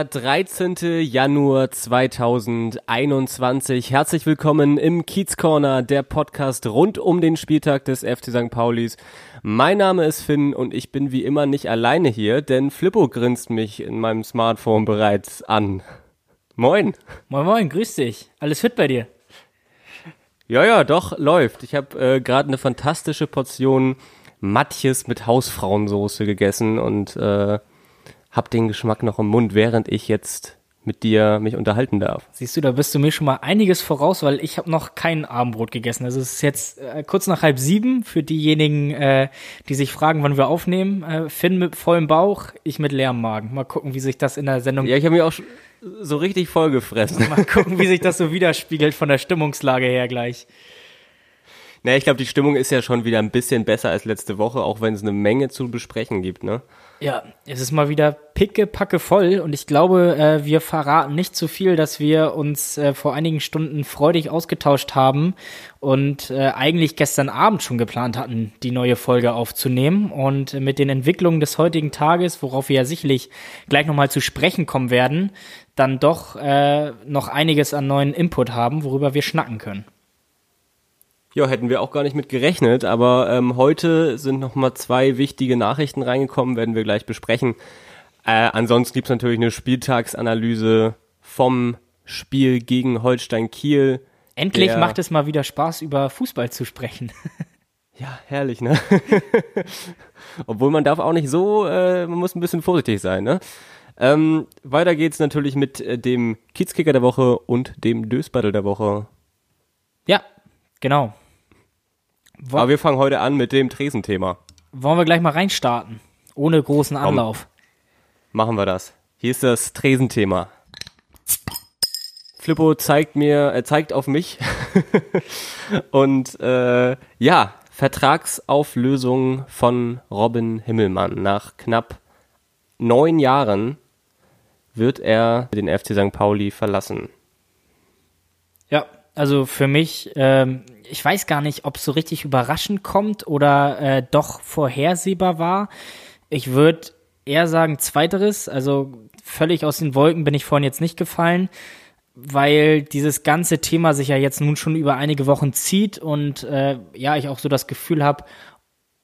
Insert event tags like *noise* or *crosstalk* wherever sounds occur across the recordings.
Der 13. Januar 2021. Herzlich willkommen im Kiez Corner, der Podcast rund um den Spieltag des FC St. Paulis. Mein Name ist Finn und ich bin wie immer nicht alleine hier, denn Flippo grinst mich in meinem Smartphone bereits an. Moin. Moin, moin, grüß dich. Alles fit bei dir? Ja, ja, doch, läuft. Ich habe äh, gerade eine fantastische Portion Matjes mit Hausfrauensoße gegessen und äh, hab den Geschmack noch im Mund, während ich jetzt mit dir mich unterhalten darf. Siehst du, da bist du mir schon mal einiges voraus, weil ich habe noch kein Abendbrot gegessen. Also es ist jetzt äh, kurz nach halb sieben für diejenigen, äh, die sich fragen, wann wir aufnehmen. Äh, Finn mit vollem Bauch, ich mit leerem Magen. Mal gucken, wie sich das in der Sendung... Ja, ich habe mich auch so richtig vollgefressen. Mal gucken, wie sich das so widerspiegelt von der Stimmungslage her gleich. Naja, ich glaube, die Stimmung ist ja schon wieder ein bisschen besser als letzte Woche, auch wenn es eine Menge zu besprechen gibt, ne? Ja, es ist mal wieder picke, packe voll und ich glaube, äh, wir verraten nicht zu viel, dass wir uns äh, vor einigen Stunden freudig ausgetauscht haben und äh, eigentlich gestern Abend schon geplant hatten, die neue Folge aufzunehmen und mit den Entwicklungen des heutigen Tages, worauf wir ja sicherlich gleich nochmal zu sprechen kommen werden, dann doch äh, noch einiges an neuen Input haben, worüber wir schnacken können. Ja, hätten wir auch gar nicht mit gerechnet, aber ähm, heute sind nochmal zwei wichtige Nachrichten reingekommen, werden wir gleich besprechen. Äh, ansonsten gibt's natürlich eine Spieltagsanalyse vom Spiel gegen Holstein Kiel. Endlich macht es mal wieder Spaß, über Fußball zu sprechen. *laughs* ja, herrlich, ne? *laughs* Obwohl man darf auch nicht so, äh, man muss ein bisschen vorsichtig sein, ne? Ähm, weiter geht's natürlich mit äh, dem Kiezkicker der Woche und dem Dösbattle der Woche. Ja, genau. Aber wir fangen heute an mit dem Tresenthema. Wollen wir gleich mal reinstarten? Ohne großen Anlauf. Komm, machen wir das. Hier ist das Tresenthema. Flippo zeigt mir, er zeigt auf mich. *laughs* Und äh, ja, Vertragsauflösung von Robin Himmelmann. Nach knapp neun Jahren wird er den FC St. Pauli verlassen. Also für mich, ähm, ich weiß gar nicht, ob es so richtig überraschend kommt oder äh, doch vorhersehbar war. Ich würde eher sagen zweiteres, also völlig aus den Wolken bin ich vorhin jetzt nicht gefallen, weil dieses ganze Thema sich ja jetzt nun schon über einige Wochen zieht und äh, ja, ich auch so das Gefühl habe,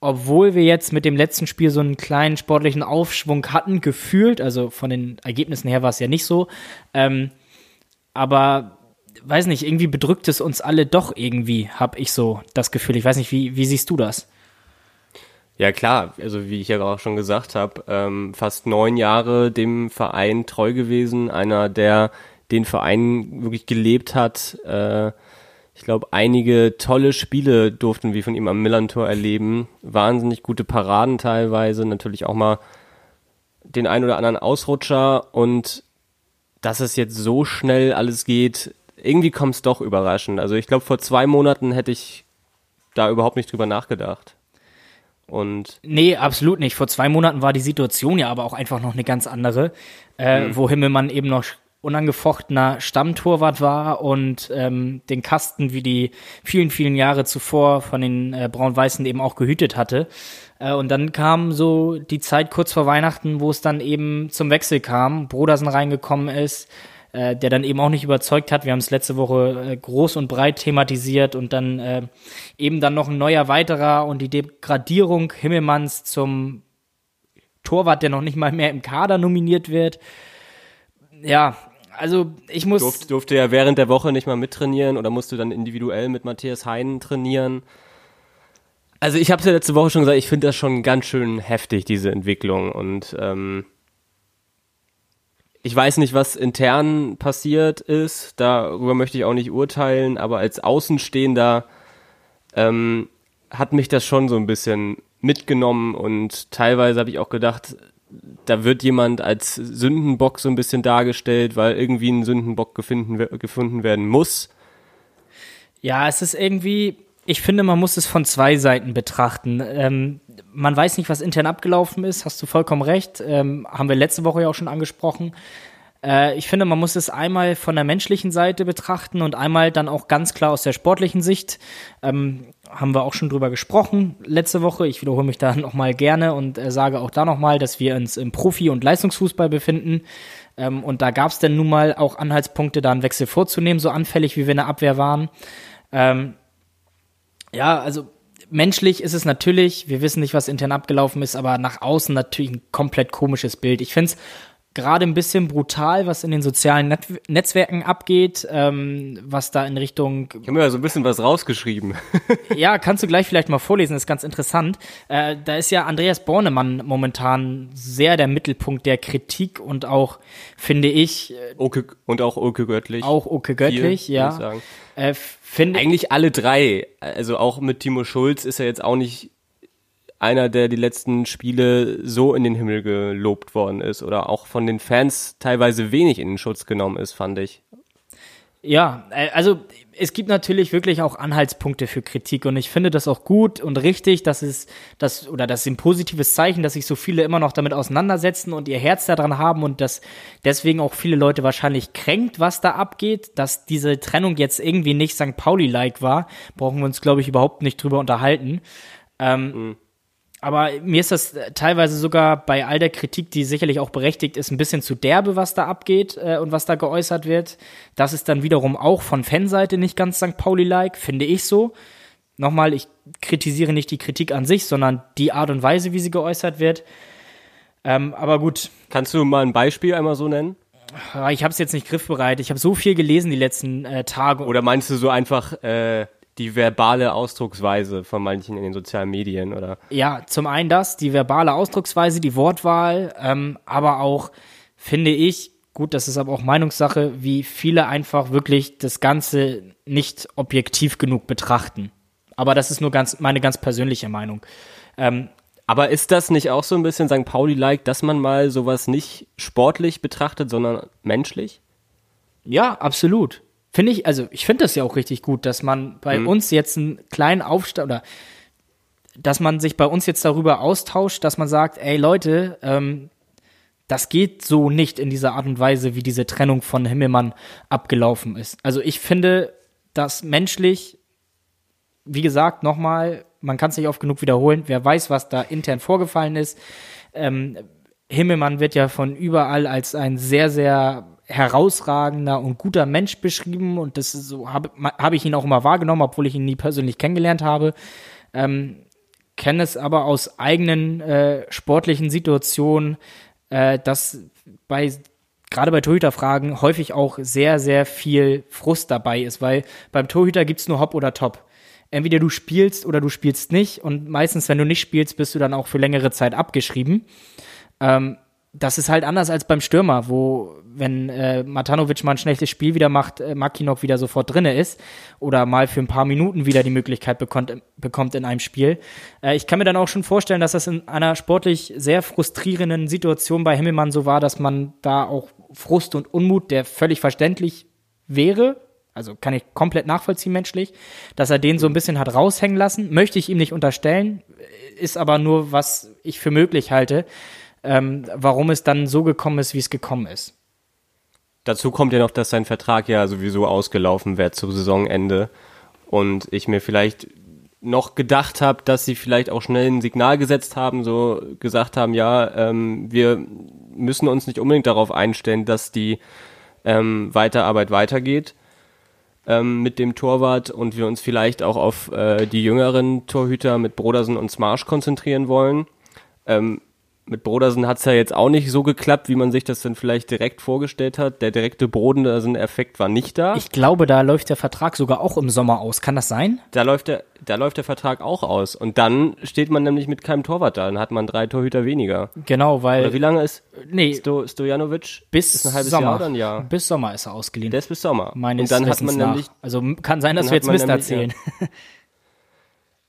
obwohl wir jetzt mit dem letzten Spiel so einen kleinen sportlichen Aufschwung hatten, gefühlt, also von den Ergebnissen her war es ja nicht so, ähm, aber weiß nicht, irgendwie bedrückt es uns alle doch irgendwie, habe ich so das Gefühl. Ich weiß nicht, wie, wie siehst du das? Ja klar, also wie ich ja auch schon gesagt habe, ähm, fast neun Jahre dem Verein treu gewesen, einer, der den Verein wirklich gelebt hat. Äh, ich glaube, einige tolle Spiele durften wir von ihm am Millantor erleben. Wahnsinnig gute Paraden teilweise, natürlich auch mal den ein oder anderen Ausrutscher und dass es jetzt so schnell alles geht, irgendwie kommt es doch überraschend. Also ich glaube, vor zwei Monaten hätte ich da überhaupt nicht drüber nachgedacht. Und nee, absolut nicht. Vor zwei Monaten war die Situation ja aber auch einfach noch eine ganz andere, äh, mhm. wo Himmelmann eben noch unangefochtener Stammtorwart war und ähm, den Kasten wie die vielen, vielen Jahre zuvor von den äh, Braun-Weißen eben auch gehütet hatte. Äh, und dann kam so die Zeit kurz vor Weihnachten, wo es dann eben zum Wechsel kam, Brodersen reingekommen ist, äh, der dann eben auch nicht überzeugt hat. Wir haben es letzte Woche äh, groß und breit thematisiert und dann äh, eben dann noch ein neuer weiterer und die Degradierung Himmelmanns zum Torwart, der noch nicht mal mehr im Kader nominiert wird. Ja, also ich muss. Durfte, durfte ja während der Woche nicht mal mittrainieren oder musste dann individuell mit Matthias Heinen trainieren. Also ich habe es ja letzte Woche schon gesagt, ich finde das schon ganz schön heftig, diese Entwicklung. Und ähm, ich weiß nicht, was intern passiert ist, darüber möchte ich auch nicht urteilen, aber als Außenstehender ähm, hat mich das schon so ein bisschen mitgenommen. Und teilweise habe ich auch gedacht, da wird jemand als Sündenbock so ein bisschen dargestellt, weil irgendwie ein Sündenbock gefunden, gefunden werden muss. Ja, es ist irgendwie, ich finde, man muss es von zwei Seiten betrachten. Ähm, man weiß nicht, was intern abgelaufen ist, hast du vollkommen recht. Ähm, haben wir letzte Woche ja auch schon angesprochen. Äh, ich finde, man muss es einmal von der menschlichen Seite betrachten und einmal dann auch ganz klar aus der sportlichen Sicht. Ähm, haben wir auch schon drüber gesprochen letzte Woche. Ich wiederhole mich da *laughs* nochmal gerne und äh, sage auch da nochmal, dass wir uns im Profi- und Leistungsfußball befinden. Ähm, und da gab es denn nun mal auch Anhaltspunkte, da einen Wechsel vorzunehmen, so anfällig wie wir in der Abwehr waren. Ähm, ja, also menschlich ist es natürlich, wir wissen nicht, was intern abgelaufen ist, aber nach außen natürlich ein komplett komisches Bild. Ich finde es gerade ein bisschen brutal, was in den sozialen Net Netzwerken abgeht, ähm, was da in Richtung. Ich habe mir ja so ein bisschen was rausgeschrieben. *laughs* ja, kannst du gleich vielleicht mal vorlesen, ist ganz interessant. Äh, da ist ja Andreas Bornemann momentan sehr der Mittelpunkt der Kritik und auch, finde ich. Äh, Oke, und auch Oke Göttlich. Auch Oke Göttlich, Viel, ja. Äh, finde Eigentlich alle drei. Also auch mit Timo Schulz ist er jetzt auch nicht einer, der die letzten Spiele so in den Himmel gelobt worden ist oder auch von den Fans teilweise wenig in den Schutz genommen ist, fand ich. Ja, äh, also es gibt natürlich wirklich auch Anhaltspunkte für Kritik und ich finde das auch gut und richtig, dass es das oder das ist ein positives Zeichen, dass sich so viele immer noch damit auseinandersetzen und ihr Herz daran haben und dass deswegen auch viele Leute wahrscheinlich kränkt, was da abgeht, dass diese Trennung jetzt irgendwie nicht St. Pauli-like war, brauchen wir uns glaube ich überhaupt nicht drüber unterhalten. Ähm, mhm. Aber mir ist das teilweise sogar bei all der Kritik, die sicherlich auch berechtigt ist, ein bisschen zu derbe, was da abgeht äh, und was da geäußert wird. Das ist dann wiederum auch von Fanseite nicht ganz St. Pauli-like, finde ich so. Nochmal, ich kritisiere nicht die Kritik an sich, sondern die Art und Weise, wie sie geäußert wird. Ähm, aber gut. Kannst du mal ein Beispiel einmal so nennen? Ich habe es jetzt nicht griffbereit. Ich habe so viel gelesen die letzten äh, Tage. Oder meinst du so einfach, äh, die verbale Ausdrucksweise von manchen in den sozialen Medien, oder? Ja, zum einen das, die verbale Ausdrucksweise, die Wortwahl, ähm, aber auch, finde ich, gut, das ist aber auch Meinungssache, wie viele einfach wirklich das Ganze nicht objektiv genug betrachten. Aber das ist nur ganz meine ganz persönliche Meinung. Ähm, aber ist das nicht auch so ein bisschen St. Pauli-like, dass man mal sowas nicht sportlich betrachtet, sondern menschlich? Ja, absolut. Finde ich, also ich finde das ja auch richtig gut, dass man bei mhm. uns jetzt einen kleinen Aufstand oder dass man sich bei uns jetzt darüber austauscht, dass man sagt, ey Leute, ähm, das geht so nicht in dieser Art und Weise, wie diese Trennung von Himmelmann abgelaufen ist. Also ich finde das menschlich, wie gesagt, nochmal, man kann es nicht oft genug wiederholen, wer weiß, was da intern vorgefallen ist. Ähm, Himmelmann wird ja von überall als ein sehr, sehr herausragender und guter Mensch beschrieben und das so habe hab ich ihn auch immer wahrgenommen, obwohl ich ihn nie persönlich kennengelernt habe. Ähm, kenne es aber aus eigenen äh, sportlichen Situationen, äh, dass bei gerade bei Torhüterfragen häufig auch sehr, sehr viel Frust dabei ist, weil beim Torhüter gibt's nur Hop oder Top. Entweder du spielst oder du spielst nicht und meistens, wenn du nicht spielst, bist du dann auch für längere Zeit abgeschrieben. Ähm, das ist halt anders als beim Stürmer, wo, wenn äh, Matanovic mal ein schlechtes Spiel wieder macht, äh, Makinok wieder sofort drinne ist oder mal für ein paar Minuten wieder die Möglichkeit bekommt, bekommt in einem Spiel. Äh, ich kann mir dann auch schon vorstellen, dass das in einer sportlich sehr frustrierenden Situation bei Himmelmann so war, dass man da auch Frust und Unmut, der völlig verständlich wäre, also kann ich komplett nachvollziehen menschlich, dass er den so ein bisschen hat raushängen lassen, möchte ich ihm nicht unterstellen, ist aber nur, was ich für möglich halte ähm, warum es dann so gekommen ist, wie es gekommen ist. Dazu kommt ja noch, dass sein Vertrag ja sowieso ausgelaufen wird zum Saisonende und ich mir vielleicht noch gedacht habe, dass sie vielleicht auch schnell ein Signal gesetzt haben, so gesagt haben, ja, ähm, wir müssen uns nicht unbedingt darauf einstellen, dass die ähm, Weiterarbeit weitergeht ähm, mit dem Torwart und wir uns vielleicht auch auf äh, die jüngeren Torhüter mit Brodersen und Smarsch konzentrieren wollen. Ähm, mit Brodersen hat es ja jetzt auch nicht so geklappt, wie man sich das dann vielleicht direkt vorgestellt hat. Der direkte Brodersen-Effekt war nicht da. Ich glaube, da läuft der Vertrag sogar auch im Sommer aus. Kann das sein? Da läuft der, da läuft der Vertrag auch aus. Und dann steht man nämlich mit keinem Torwart da. Dann hat man drei Torhüter weniger. Genau, weil. Oder wie lange ist nee, Sto, Stojanovic? Bis ist ein halbes Sommer. Jahr oder ein Jahr? Bis Sommer ist er ausgeliehen. Der ist bis Sommer. Meines Und dann Wissens hat man nämlich. Also kann sein, dass wir jetzt Mist erzählen. Ja. *laughs*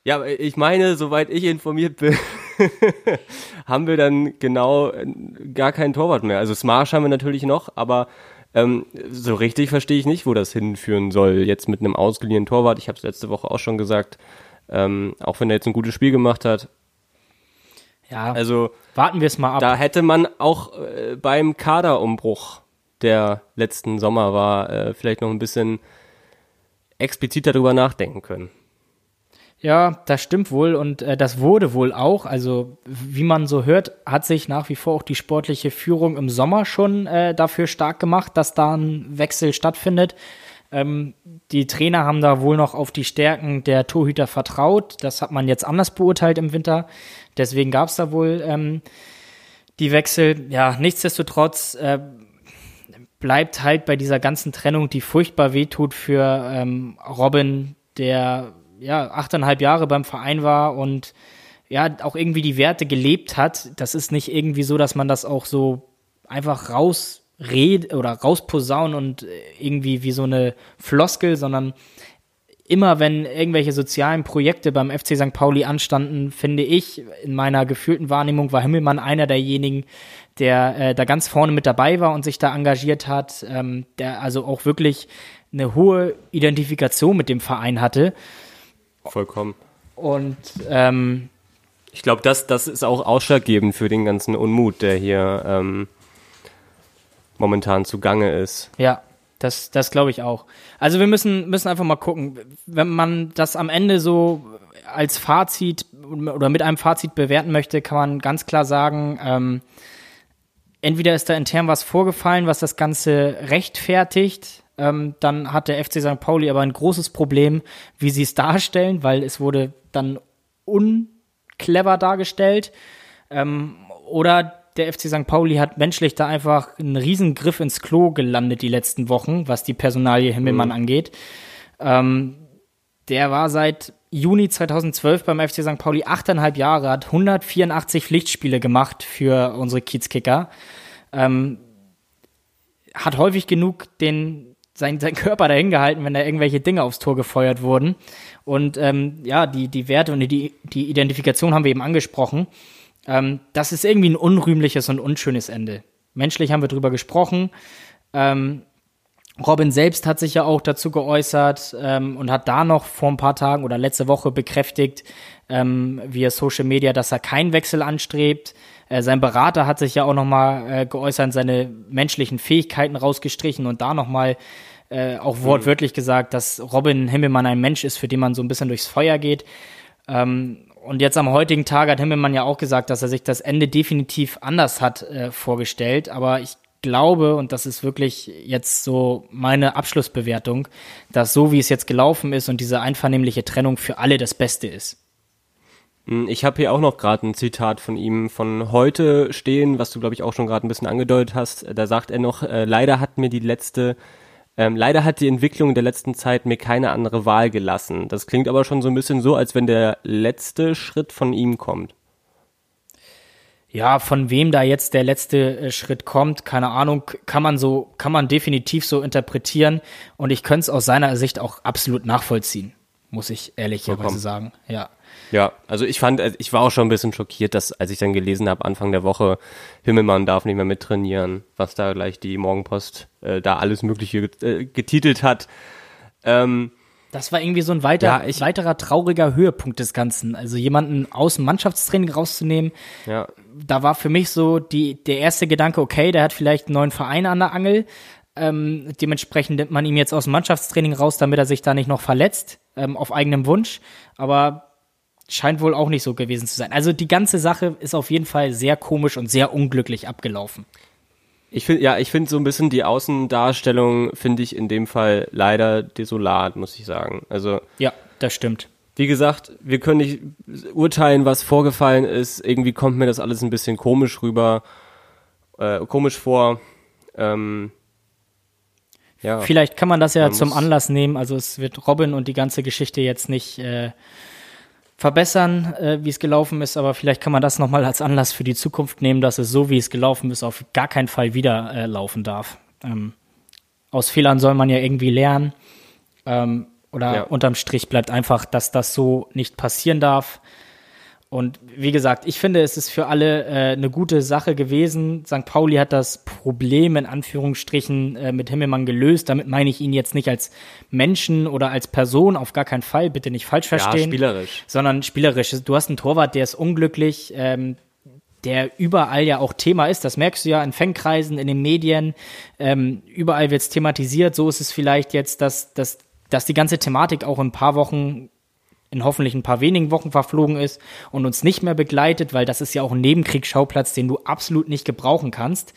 ja, ich meine, soweit ich informiert bin. *laughs* haben wir dann genau äh, gar keinen Torwart mehr. Also Smarsch haben wir natürlich noch, aber ähm, so richtig verstehe ich nicht, wo das hinführen soll. Jetzt mit einem ausgeliehenen Torwart. Ich habe es letzte Woche auch schon gesagt. Ähm, auch wenn er jetzt ein gutes Spiel gemacht hat. Ja, also warten wir es mal ab. Da hätte man auch äh, beim Kaderumbruch, der letzten Sommer war, äh, vielleicht noch ein bisschen expliziter darüber nachdenken können. Ja, das stimmt wohl und äh, das wurde wohl auch. Also wie man so hört, hat sich nach wie vor auch die sportliche Führung im Sommer schon äh, dafür stark gemacht, dass da ein Wechsel stattfindet. Ähm, die Trainer haben da wohl noch auf die Stärken der Torhüter vertraut. Das hat man jetzt anders beurteilt im Winter. Deswegen gab es da wohl ähm, die Wechsel. Ja, nichtsdestotrotz äh, bleibt halt bei dieser ganzen Trennung, die furchtbar wehtut für ähm, Robin, der ja, achteinhalb Jahre beim Verein war und ja, auch irgendwie die Werte gelebt hat. Das ist nicht irgendwie so, dass man das auch so einfach rausredet oder rausposaunen und irgendwie wie so eine Floskel, sondern immer wenn irgendwelche sozialen Projekte beim FC St. Pauli anstanden, finde ich, in meiner gefühlten Wahrnehmung war Himmelmann einer derjenigen, der äh, da ganz vorne mit dabei war und sich da engagiert hat, ähm, der also auch wirklich eine hohe Identifikation mit dem Verein hatte. Vollkommen. Und ähm, ich glaube, das, das ist auch ausschlaggebend für den ganzen Unmut, der hier ähm, momentan zugange ist. Ja, das, das glaube ich auch. Also wir müssen, müssen einfach mal gucken, wenn man das am Ende so als Fazit oder mit einem Fazit bewerten möchte, kann man ganz klar sagen, ähm, entweder ist da intern was vorgefallen, was das Ganze rechtfertigt, ähm, dann hat der FC St. Pauli aber ein großes Problem, wie sie es darstellen, weil es wurde dann unclever dargestellt. Ähm, oder der FC St. Pauli hat menschlich da einfach einen riesen Griff ins Klo gelandet die letzten Wochen, was die Personalie Himmelmann mhm. angeht. Ähm, der war seit Juni 2012 beim FC St. Pauli achteinhalb Jahre, hat 184 Pflichtspiele gemacht für unsere Kiezkicker. Ähm, hat häufig genug den sein, sein Körper dahin gehalten, wenn da irgendwelche Dinge aufs Tor gefeuert wurden. Und ähm, ja, die, die Werte und die, die Identifikation haben wir eben angesprochen. Ähm, das ist irgendwie ein unrühmliches und unschönes Ende. Menschlich haben wir drüber gesprochen. Ähm, Robin selbst hat sich ja auch dazu geäußert ähm, und hat da noch vor ein paar Tagen oder letzte Woche bekräftigt ähm, via Social Media, dass er keinen Wechsel anstrebt. Äh, sein Berater hat sich ja auch nochmal äh, geäußert, seine menschlichen Fähigkeiten rausgestrichen und da nochmal äh, auch wortwörtlich gesagt, dass Robin Himmelmann ein Mensch ist, für den man so ein bisschen durchs Feuer geht. Ähm, und jetzt am heutigen Tag hat Himmelmann ja auch gesagt, dass er sich das Ende definitiv anders hat äh, vorgestellt. Aber ich glaube, und das ist wirklich jetzt so meine Abschlussbewertung, dass so wie es jetzt gelaufen ist und diese einvernehmliche Trennung für alle das Beste ist. Hm, ich habe hier auch noch gerade ein Zitat von ihm von heute stehen, was du, glaube ich, auch schon gerade ein bisschen angedeutet hast. Da sagt er noch, äh, leider hat mir die letzte ähm, leider hat die Entwicklung der letzten Zeit mir keine andere Wahl gelassen. Das klingt aber schon so ein bisschen so, als wenn der letzte Schritt von ihm kommt. Ja, von wem da jetzt der letzte äh, Schritt kommt, keine Ahnung, kann man so, kann man definitiv so interpretieren. Und ich könnte es aus seiner Sicht auch absolut nachvollziehen, muss ich ehrlicherweise sagen. Ja. Ja, also ich fand, äh, ich war auch schon ein bisschen schockiert, dass, als ich dann gelesen habe, Anfang der Woche, Himmelmann darf nicht mehr mittrainieren, was da gleich die Morgenpost äh, da alles Mögliche äh, getitelt hat. Ähm, das war irgendwie so ein weiter, ja, ich, weiterer trauriger Höhepunkt des Ganzen. Also jemanden aus dem Mannschaftstraining rauszunehmen, ja. da war für mich so die, der erste Gedanke, okay, der hat vielleicht einen neuen Verein an der Angel. Ähm, dementsprechend nimmt man ihm jetzt aus dem Mannschaftstraining raus, damit er sich da nicht noch verletzt, ähm, auf eigenem Wunsch. Aber scheint wohl auch nicht so gewesen zu sein. Also die ganze Sache ist auf jeden Fall sehr komisch und sehr unglücklich abgelaufen. Ich finde, ja, ich finde so ein bisschen die Außendarstellung finde ich in dem Fall leider desolat, muss ich sagen. Also. Ja, das stimmt. Wie gesagt, wir können nicht urteilen, was vorgefallen ist. Irgendwie kommt mir das alles ein bisschen komisch rüber, äh, komisch vor. Ähm, ja. Vielleicht kann man das ja man zum Anlass nehmen. Also es wird Robin und die ganze Geschichte jetzt nicht äh, verbessern, äh, wie es gelaufen ist, aber vielleicht kann man das nochmal als Anlass für die Zukunft nehmen, dass es so, wie es gelaufen ist, auf gar keinen Fall wieder äh, laufen darf. Ähm, aus Fehlern soll man ja irgendwie lernen. Ähm, oder ja. unterm Strich bleibt einfach, dass das so nicht passieren darf. Und wie gesagt, ich finde, es ist für alle äh, eine gute Sache gewesen. St. Pauli hat das Problem in Anführungsstrichen äh, mit Himmelmann gelöst. Damit meine ich ihn jetzt nicht als Menschen oder als Person, auf gar keinen Fall, bitte nicht falsch verstehen. Ja, spielerisch. Sondern spielerisch. Du hast einen Torwart, der ist unglücklich, ähm, der überall ja auch Thema ist. Das merkst du ja in Fankreisen, in den Medien. Ähm, überall wird es thematisiert. So ist es vielleicht jetzt, dass, dass, dass die ganze Thematik auch in ein paar Wochen in hoffentlich ein paar wenigen Wochen verflogen ist und uns nicht mehr begleitet, weil das ist ja auch ein Nebenkriegsschauplatz, den du absolut nicht gebrauchen kannst.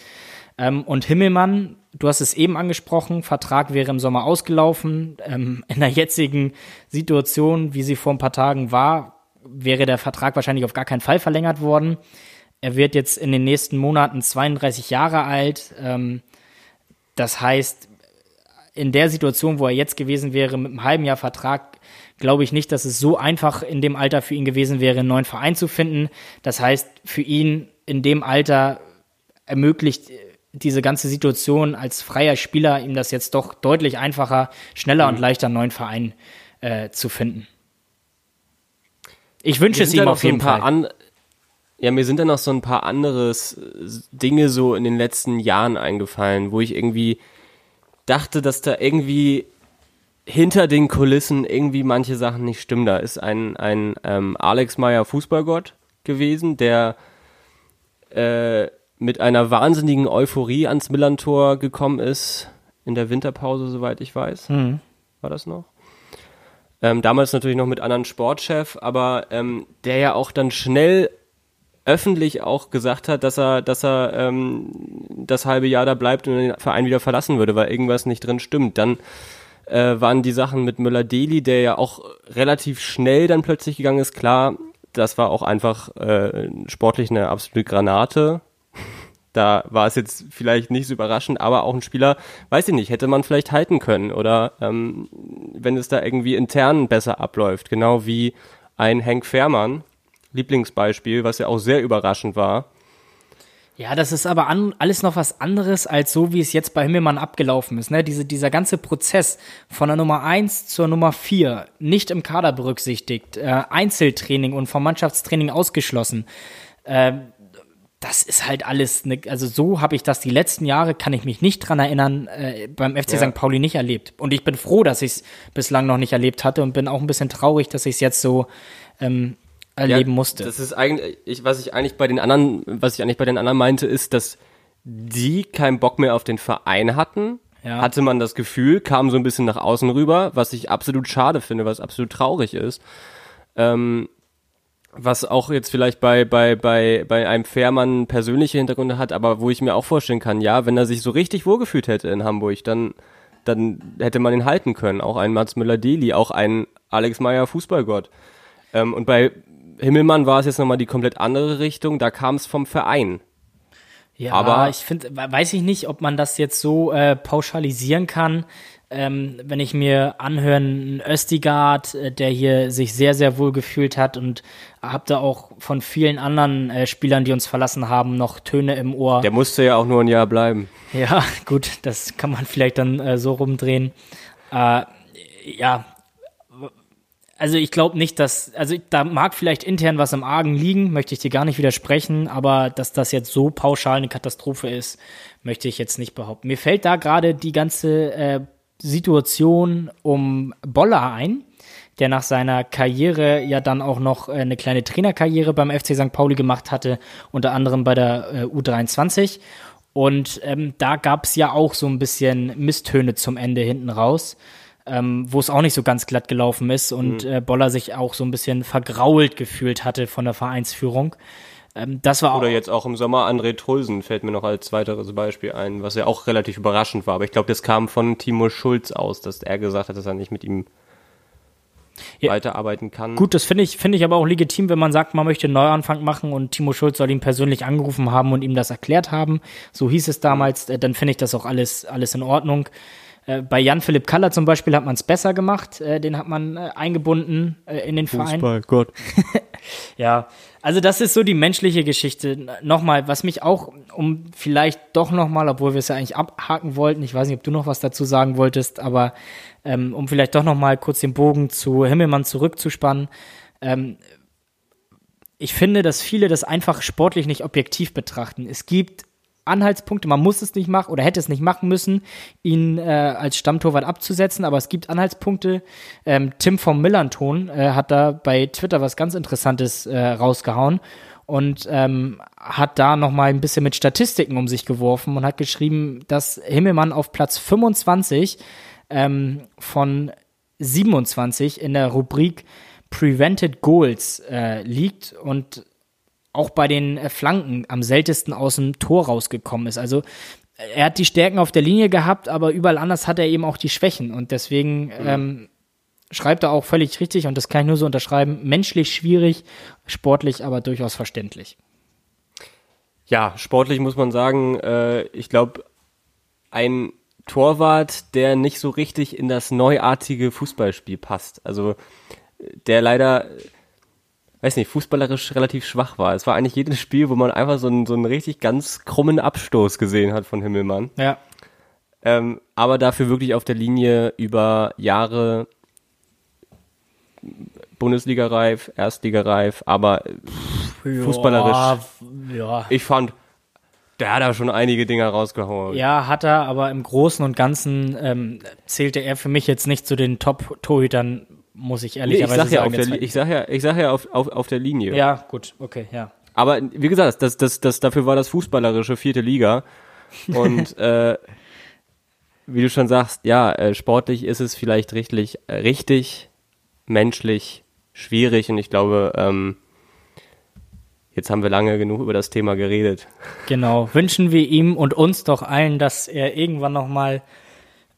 Ähm, und Himmelmann, du hast es eben angesprochen, Vertrag wäre im Sommer ausgelaufen. Ähm, in der jetzigen Situation, wie sie vor ein paar Tagen war, wäre der Vertrag wahrscheinlich auf gar keinen Fall verlängert worden. Er wird jetzt in den nächsten Monaten 32 Jahre alt. Ähm, das heißt, in der Situation, wo er jetzt gewesen wäre, mit einem halben Jahr Vertrag, glaube ich nicht, dass es so einfach in dem Alter für ihn gewesen wäre, einen neuen Verein zu finden. Das heißt, für ihn in dem Alter ermöglicht diese ganze Situation als freier Spieler ihm das jetzt doch deutlich einfacher, schneller mhm. und leichter einen neuen Verein äh, zu finden. Ich wünsche es ihm auf jeden Fall. An ja, mir sind dann noch so ein paar andere Dinge so in den letzten Jahren eingefallen, wo ich irgendwie dachte, dass da irgendwie hinter den Kulissen irgendwie manche Sachen nicht stimmen. Da ist ein, ein ähm, Alex Meyer Fußballgott gewesen, der äh, mit einer wahnsinnigen Euphorie ans Millantor gekommen ist, in der Winterpause, soweit ich weiß. Mhm. War das noch? Ähm, damals natürlich noch mit anderen Sportchef, aber ähm, der ja auch dann schnell öffentlich auch gesagt hat, dass er, dass er ähm, das halbe Jahr da bleibt und den Verein wieder verlassen würde, weil irgendwas nicht drin stimmt. Dann äh, waren die Sachen mit Müller-Deli, der ja auch relativ schnell dann plötzlich gegangen ist. Klar, das war auch einfach äh, sportlich eine absolute Granate. *laughs* Da war es jetzt vielleicht nicht so überraschend, aber auch ein Spieler, weiß ich nicht, hätte man vielleicht halten können oder ähm, wenn es da irgendwie intern besser abläuft, genau wie ein Henk Fährmann, Lieblingsbeispiel, was ja auch sehr überraschend war, ja, das ist aber an, alles noch was anderes als so, wie es jetzt bei Himmelmann abgelaufen ist. Ne? Diese, dieser ganze Prozess von der Nummer eins zur Nummer vier nicht im Kader berücksichtigt, äh, Einzeltraining und vom Mannschaftstraining ausgeschlossen. Äh, das ist halt alles, ne, also so habe ich das die letzten Jahre, kann ich mich nicht dran erinnern, äh, beim FC ja. St. Pauli nicht erlebt. Und ich bin froh, dass ich es bislang noch nicht erlebt hatte und bin auch ein bisschen traurig, dass ich es jetzt so ähm, erleben ja, musste. Das ist eigentlich, ich, was ich eigentlich bei den anderen, was ich eigentlich bei den anderen meinte, ist, dass die keinen Bock mehr auf den Verein hatten. Ja. Hatte man das Gefühl, kam so ein bisschen nach außen rüber, was ich absolut schade finde, was absolut traurig ist. Ähm, was auch jetzt vielleicht bei, bei, bei, bei einem Fährmann persönliche Hintergründe hat, aber wo ich mir auch vorstellen kann, ja, wenn er sich so richtig wohlgefühlt hätte in Hamburg, dann, dann hätte man ihn halten können. Auch ein Mats Müller-Deli, auch ein Alex Meyer Fußballgott. Ähm, und bei Himmelmann war es jetzt nochmal die komplett andere Richtung, da kam es vom Verein. Ja, aber ich finde, weiß ich nicht, ob man das jetzt so äh, pauschalisieren kann. Ähm, wenn ich mir anhöre, ein Östigard, äh, der hier sich sehr, sehr wohl gefühlt hat und hab da auch von vielen anderen äh, Spielern, die uns verlassen haben, noch Töne im Ohr. Der musste ja auch nur ein Jahr bleiben. Ja, *laughs* gut, das kann man vielleicht dann äh, so rumdrehen. Äh, ja, also ich glaube nicht, dass, also da mag vielleicht intern was im Argen liegen, möchte ich dir gar nicht widersprechen, aber dass das jetzt so pauschal eine Katastrophe ist, möchte ich jetzt nicht behaupten. Mir fällt da gerade die ganze äh, Situation um Boller ein, der nach seiner Karriere ja dann auch noch äh, eine kleine Trainerkarriere beim FC St. Pauli gemacht hatte, unter anderem bei der äh, U23. Und ähm, da gab es ja auch so ein bisschen Misstöne zum Ende hinten raus ähm, wo es auch nicht so ganz glatt gelaufen ist und mhm. äh, Boller sich auch so ein bisschen vergrault gefühlt hatte von der Vereinsführung. Ähm, das war Oder auch, jetzt auch im Sommer André Trulsen fällt mir noch als weiteres Beispiel ein, was ja auch relativ überraschend war. Aber ich glaube, das kam von Timo Schulz aus, dass er gesagt hat, dass er nicht mit ihm ja, weiterarbeiten kann. Gut, das finde ich, finde ich aber auch legitim, wenn man sagt, man möchte einen Neuanfang machen und Timo Schulz soll ihn persönlich angerufen haben und ihm das erklärt haben. So hieß es damals, mhm. dann finde ich das auch alles, alles in Ordnung. Äh, bei Jan-Philipp Kaller zum Beispiel hat man es besser gemacht. Äh, den hat man äh, eingebunden äh, in den Fußball, Verein. Gott. *laughs* ja, also das ist so die menschliche Geschichte. Nochmal, was mich auch, um vielleicht doch nochmal, obwohl wir es ja eigentlich abhaken wollten, ich weiß nicht, ob du noch was dazu sagen wolltest, aber ähm, um vielleicht doch nochmal kurz den Bogen zu Himmelmann zurückzuspannen. Ähm, ich finde, dass viele das einfach sportlich nicht objektiv betrachten. Es gibt Anhaltspunkte, man muss es nicht machen oder hätte es nicht machen müssen, ihn äh, als Stammtorwart abzusetzen, aber es gibt Anhaltspunkte. Ähm, Tim vom Millanton äh, hat da bei Twitter was ganz Interessantes äh, rausgehauen und ähm, hat da nochmal ein bisschen mit Statistiken um sich geworfen und hat geschrieben, dass Himmelmann auf Platz 25 ähm, von 27 in der Rubrik Prevented Goals äh, liegt. Und auch bei den äh, Flanken am seltensten aus dem Tor rausgekommen ist. Also er hat die Stärken auf der Linie gehabt, aber überall anders hat er eben auch die Schwächen. Und deswegen mhm. ähm, schreibt er auch völlig richtig, und das kann ich nur so unterschreiben, menschlich schwierig, sportlich aber durchaus verständlich. Ja, sportlich muss man sagen, äh, ich glaube, ein Torwart, der nicht so richtig in das neuartige Fußballspiel passt. Also der leider weiß nicht, fußballerisch relativ schwach war. Es war eigentlich jedes Spiel, wo man einfach so einen, so einen richtig ganz krummen Abstoß gesehen hat von Himmelmann. Ja. Ähm, aber dafür wirklich auf der Linie über Jahre Bundesliga-reif, Erstliga-reif, aber fußballerisch. Ja, ja. Ich fand, der hat da schon einige Dinger rausgehauen. Ja, hat er, aber im Großen und Ganzen ähm, zählte er für mich jetzt nicht zu den Top-Torhütern muss ich ehrlicherweise nee, ich sag ja sagen. Der, ich sag ja, ich sag ja auf, auf, auf der Linie. Ja, gut, okay, ja. Aber wie gesagt, das, das, das, dafür war das fußballerische vierte Liga. Und *laughs* äh, wie du schon sagst, ja, äh, sportlich ist es vielleicht richtig, äh, richtig, menschlich schwierig. Und ich glaube, ähm, jetzt haben wir lange genug über das Thema geredet. Genau. Wünschen wir ihm und uns doch allen, dass er irgendwann nochmal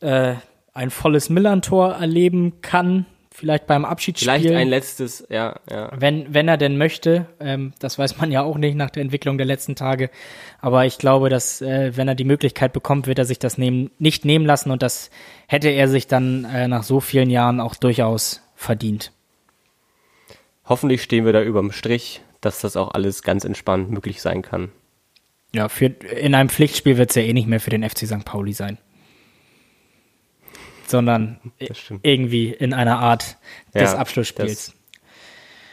äh, ein volles Millantor erleben kann vielleicht beim Abschiedsspiel. Vielleicht ein letztes, ja, ja. Wenn, wenn er denn möchte, ähm, das weiß man ja auch nicht nach der Entwicklung der letzten Tage. Aber ich glaube, dass äh, wenn er die Möglichkeit bekommt, wird er sich das nehmen, nicht nehmen lassen und das hätte er sich dann äh, nach so vielen Jahren auch durchaus verdient. Hoffentlich stehen wir da überm Strich, dass das auch alles ganz entspannt möglich sein kann. Ja, für, in einem Pflichtspiel wird es ja eh nicht mehr für den FC St. Pauli sein sondern irgendwie in einer Art des ja, Abschlussspiels. Das,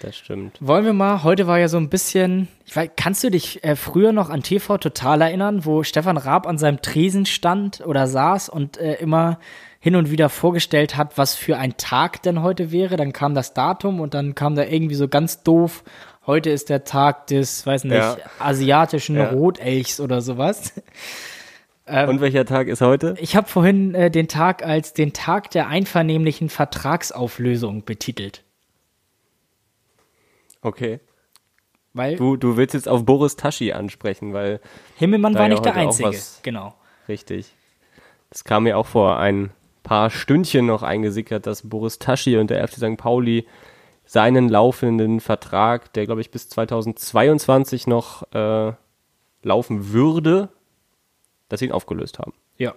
das, stimmt. Wollen wir mal, heute war ja so ein bisschen, ich weiß, kannst du dich äh, früher noch an TV Total erinnern, wo Stefan Raab an seinem Tresen stand oder saß und äh, immer hin und wieder vorgestellt hat, was für ein Tag denn heute wäre. Dann kam das Datum und dann kam da irgendwie so ganz doof, heute ist der Tag des, weiß nicht, ja. asiatischen ja. Rotelchs oder sowas. Ähm, Und welcher Tag ist heute? Ich habe vorhin äh, den Tag als den Tag der einvernehmlichen Vertragsauflösung betitelt. Okay. Weil du, du willst jetzt auf Boris Taschi ansprechen, weil Himmelmann war nicht der Einzige. Genau. Richtig. Das kam mir auch vor ein paar Stündchen noch eingesickert, dass Boris Taschi und der FC St. Pauli seinen laufenden Vertrag, der glaube ich bis 2022 noch äh, laufen würde, dass sie ihn aufgelöst haben. Ja.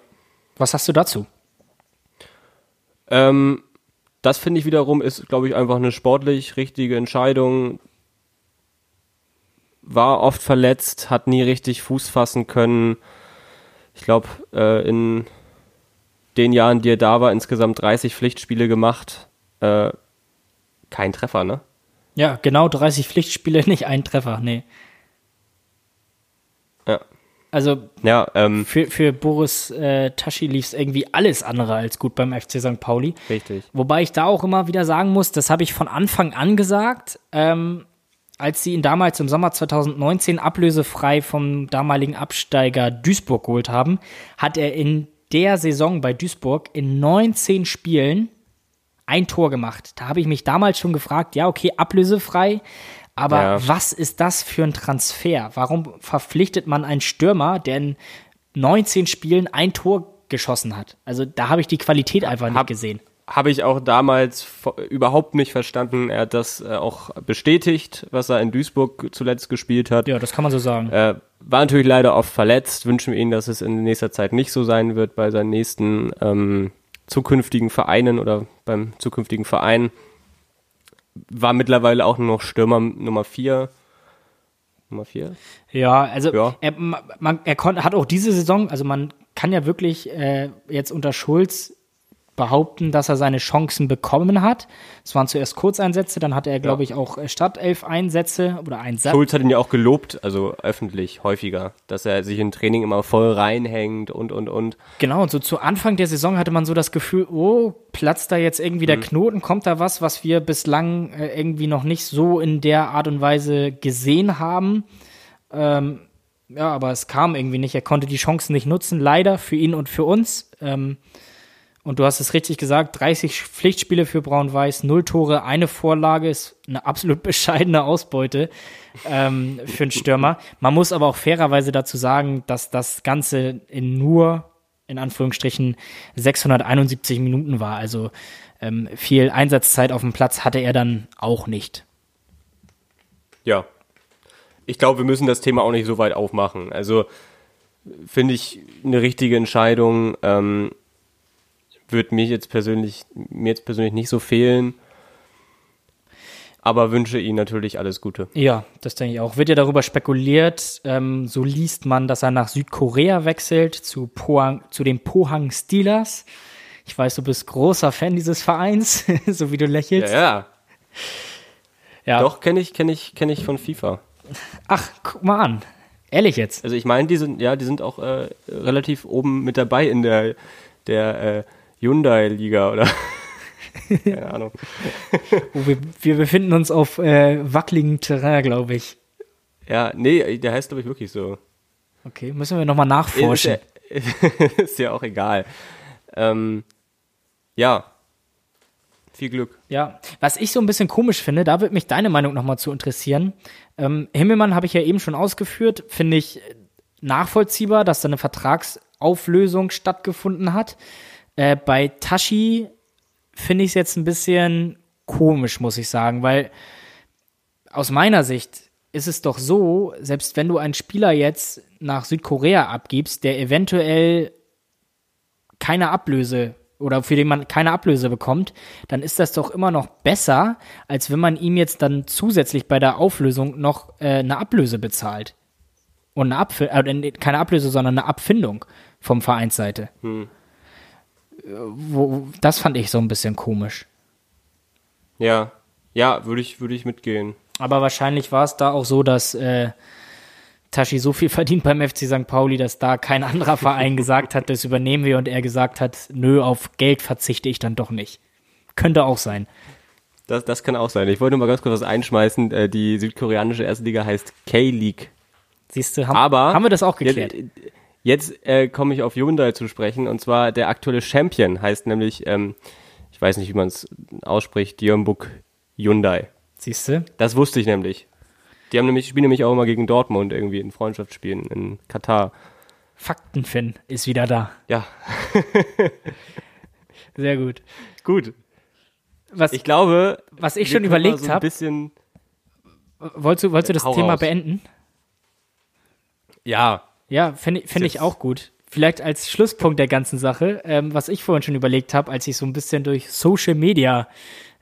Was hast du dazu? Ähm, das finde ich wiederum ist, glaube ich, einfach eine sportlich richtige Entscheidung. War oft verletzt, hat nie richtig Fuß fassen können. Ich glaube, äh, in den Jahren, die er da war, insgesamt 30 Pflichtspiele gemacht. Äh, kein Treffer, ne? Ja, genau 30 Pflichtspiele, *laughs* nicht ein Treffer, nee. Ja. Also ja, ähm, für, für Boris äh, Taschi lief es irgendwie alles andere als gut beim FC St. Pauli. Richtig. Wobei ich da auch immer wieder sagen muss, das habe ich von Anfang an gesagt, ähm, als sie ihn damals im Sommer 2019 ablösefrei vom damaligen Absteiger Duisburg geholt haben, hat er in der Saison bei Duisburg in 19 Spielen ein Tor gemacht. Da habe ich mich damals schon gefragt, ja, okay, ablösefrei, aber ja. was ist das für ein Transfer? Warum verpflichtet man einen Stürmer, der in 19 Spielen ein Tor geschossen hat? Also da habe ich die Qualität einfach nicht gesehen. Habe ich auch damals überhaupt nicht verstanden. Er hat das äh, auch bestätigt, was er in Duisburg zuletzt gespielt hat. Ja, das kann man so sagen. Äh, war natürlich leider oft verletzt. Wünschen wir ihm, dass es in nächster Zeit nicht so sein wird bei seinen nächsten ähm, zukünftigen Vereinen oder beim zukünftigen Verein war mittlerweile auch nur noch Stürmer Nummer 4. Nummer 4? Ja, also ja. Er, man, er hat auch diese Saison, also man kann ja wirklich äh, jetzt unter Schulz behaupten, dass er seine Chancen bekommen hat. Es waren zuerst Kurzeinsätze, dann hatte er, glaube ich, auch äh, Startelf-Einsätze oder Einsatz. Schulz hat ihn ja auch gelobt, also öffentlich häufiger, dass er sich im Training immer voll reinhängt und, und, und. Genau, und so zu Anfang der Saison hatte man so das Gefühl, oh, platzt da jetzt irgendwie der Knoten, kommt da was, was wir bislang äh, irgendwie noch nicht so in der Art und Weise gesehen haben. Ähm, ja, aber es kam irgendwie nicht. Er konnte die Chancen nicht nutzen, leider für ihn und für uns. Ähm, und du hast es richtig gesagt, 30 Pflichtspiele für Braun-Weiß, null Tore, eine Vorlage ist eine absolut *laughs* bescheidene Ausbeute ähm, für einen Stürmer. Man muss aber auch fairerweise dazu sagen, dass das Ganze in nur, in Anführungsstrichen, 671 Minuten war. Also ähm, viel Einsatzzeit auf dem Platz hatte er dann auch nicht. Ja. Ich glaube, wir müssen das Thema auch nicht so weit aufmachen. Also finde ich eine richtige Entscheidung. Ähm, wird mir jetzt persönlich, mir jetzt persönlich nicht so fehlen. Aber wünsche ihm natürlich alles Gute. Ja, das denke ich auch. Wird ja darüber spekuliert, ähm, so liest man, dass er nach Südkorea wechselt, zu, Pohang, zu den Pohang Steelers. Ich weiß, du bist großer Fan dieses Vereins, *laughs* so wie du lächelst. Ja, ja. Ja. Doch, kenne ich, kenne ich, kenne ich von FIFA. Ach, guck mal an. Ehrlich jetzt. Also ich meine, die sind, ja, die sind auch äh, relativ oben mit dabei in der, der äh, Hyundai-Liga oder *laughs* keine Ahnung. Wir, wir befinden uns auf äh, wackeligen Terrain, glaube ich. Ja, nee, der heißt glaube ich wirklich so. Okay, müssen wir nochmal nachforschen. Ist ja, *laughs* ist ja auch egal. Ähm, ja, viel Glück. Ja, was ich so ein bisschen komisch finde, da würde mich deine Meinung nochmal zu interessieren. Ähm, Himmelmann habe ich ja eben schon ausgeführt, finde ich nachvollziehbar, dass da eine Vertragsauflösung stattgefunden hat. Äh, bei Tashi finde ich es jetzt ein bisschen komisch, muss ich sagen, weil aus meiner Sicht ist es doch so, selbst wenn du einen Spieler jetzt nach Südkorea abgibst, der eventuell keine Ablöse oder für den man keine Ablöse bekommt, dann ist das doch immer noch besser, als wenn man ihm jetzt dann zusätzlich bei der Auflösung noch äh, eine Ablöse bezahlt. Und eine Abf äh, keine Ablöse, sondern eine Abfindung vom Vereinsseite. Hm. Wo, das fand ich so ein bisschen komisch. Ja, ja, würde ich, würde ich mitgehen. Aber wahrscheinlich war es da auch so, dass äh, Tashi so viel *laughs* verdient beim FC St. Pauli, dass da kein anderer Verein gesagt hat, das übernehmen wir und er gesagt hat, nö, auf Geld verzichte ich dann doch nicht. Könnte auch sein. Das, das kann auch sein. Ich wollte nur mal ganz kurz was einschmeißen. Äh, Die südkoreanische erste Liga heißt K-League. Siehst du, haben, Aber haben wir das auch geklärt? Jetzt, jetzt äh, komme ich auf Hyundai zu sprechen und zwar der aktuelle Champion heißt nämlich, ähm, ich weiß nicht, wie man es ausspricht, Jeonbuk Hyundai. Siehst du? Das wusste ich nämlich. Die haben nämlich, spielen nämlich auch immer gegen Dortmund irgendwie in Freundschaftsspielen in Katar. Faktenfin ist wieder da. Ja, *laughs* Sehr gut. gut. Was, Ich glaube, was ich schon überlegt so ein habe, bisschen, wolltest du, wolltest du das Thema raus. beenden? ja, Ja, finde find ich auch gut. Vielleicht als Schlusspunkt der ganzen Sache, ähm, was ich vorhin schon überlegt habe, als ich so ein bisschen durch Social Media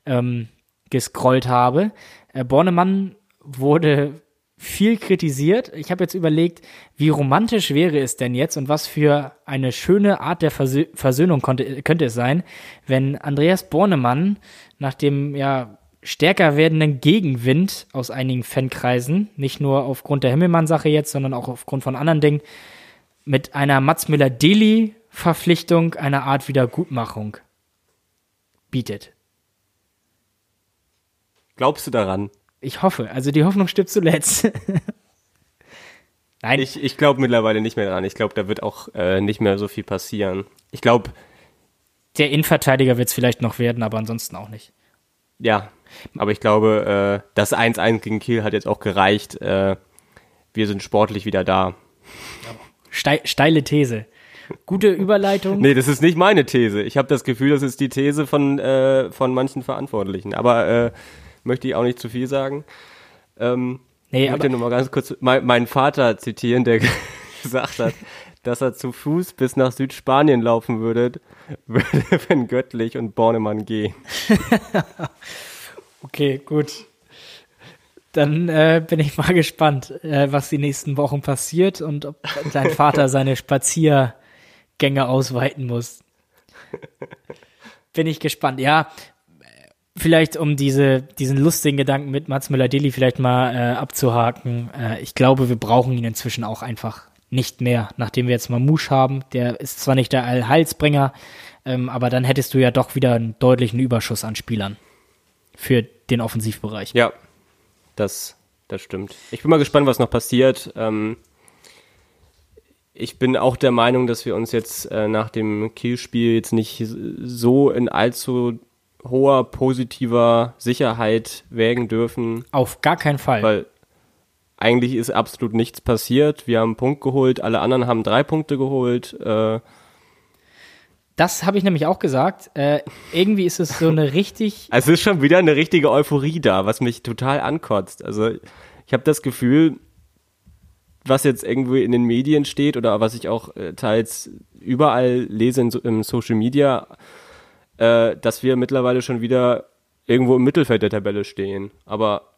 ähm, gescrollt habe. Äh, Bornemann wurde viel kritisiert. Ich habe jetzt überlegt, wie romantisch wäre es denn jetzt und was für eine schöne Art der Versö Versöhnung konnte, könnte es sein, wenn Andreas Bornemann nach dem ja stärker werdenden Gegenwind aus einigen Fankreisen, nicht nur aufgrund der Himmelmann-Sache jetzt, sondern auch aufgrund von anderen Dingen, mit einer Mats Müller-Deli-Verpflichtung eine Art Wiedergutmachung bietet. glaubst du daran? Ich hoffe, also die Hoffnung stirbt zuletzt. *laughs* Nein, Ich, ich glaube mittlerweile nicht mehr dran. Ich glaube, da wird auch äh, nicht mehr so viel passieren. Ich glaube, der Innenverteidiger wird es vielleicht noch werden, aber ansonsten auch nicht. Ja, aber ich glaube, äh, das 1-1 gegen Kiel hat jetzt auch gereicht. Äh, wir sind sportlich wieder da. Stei steile These. Gute Überleitung. Nee, das ist nicht meine These. Ich habe das Gefühl, das ist die These von, äh, von manchen Verantwortlichen. Aber äh, möchte ich auch nicht zu viel sagen. Ähm, Nee, ich möchte nur mal ganz kurz mein, meinen Vater zitieren, der *laughs* gesagt hat, dass er zu Fuß bis nach Südspanien laufen würde, *laughs* würde wenn Göttlich und Bornemann gehen. *laughs* okay, gut. Dann äh, bin ich mal gespannt, äh, was die nächsten Wochen passiert und ob dein *laughs* Vater seine Spaziergänge ausweiten muss. bin ich gespannt. Ja, vielleicht um diese, diesen lustigen Gedanken mit Mats Müller-Deli vielleicht mal äh, abzuhaken. Äh, ich glaube, wir brauchen ihn inzwischen auch einfach nicht mehr, nachdem wir jetzt Mamouche haben. Der ist zwar nicht der Allheilsbringer, ähm, aber dann hättest du ja doch wieder einen deutlichen Überschuss an Spielern für den Offensivbereich. Ja, das, das stimmt. Ich bin mal gespannt, was noch passiert. Ähm, ich bin auch der Meinung, dass wir uns jetzt äh, nach dem Kielspiel jetzt nicht so in allzu hoher positiver Sicherheit wägen dürfen. Auf gar keinen Fall. Weil eigentlich ist absolut nichts passiert. Wir haben einen Punkt geholt, alle anderen haben drei Punkte geholt. Äh, das habe ich nämlich auch gesagt. Äh, irgendwie ist es so eine *laughs* richtig. Es ist schon wieder eine richtige Euphorie da, was mich total ankotzt. Also ich habe das Gefühl, was jetzt irgendwie in den Medien steht oder was ich auch äh, teils überall lese in, im Social Media, äh, dass wir mittlerweile schon wieder irgendwo im Mittelfeld der Tabelle stehen. Aber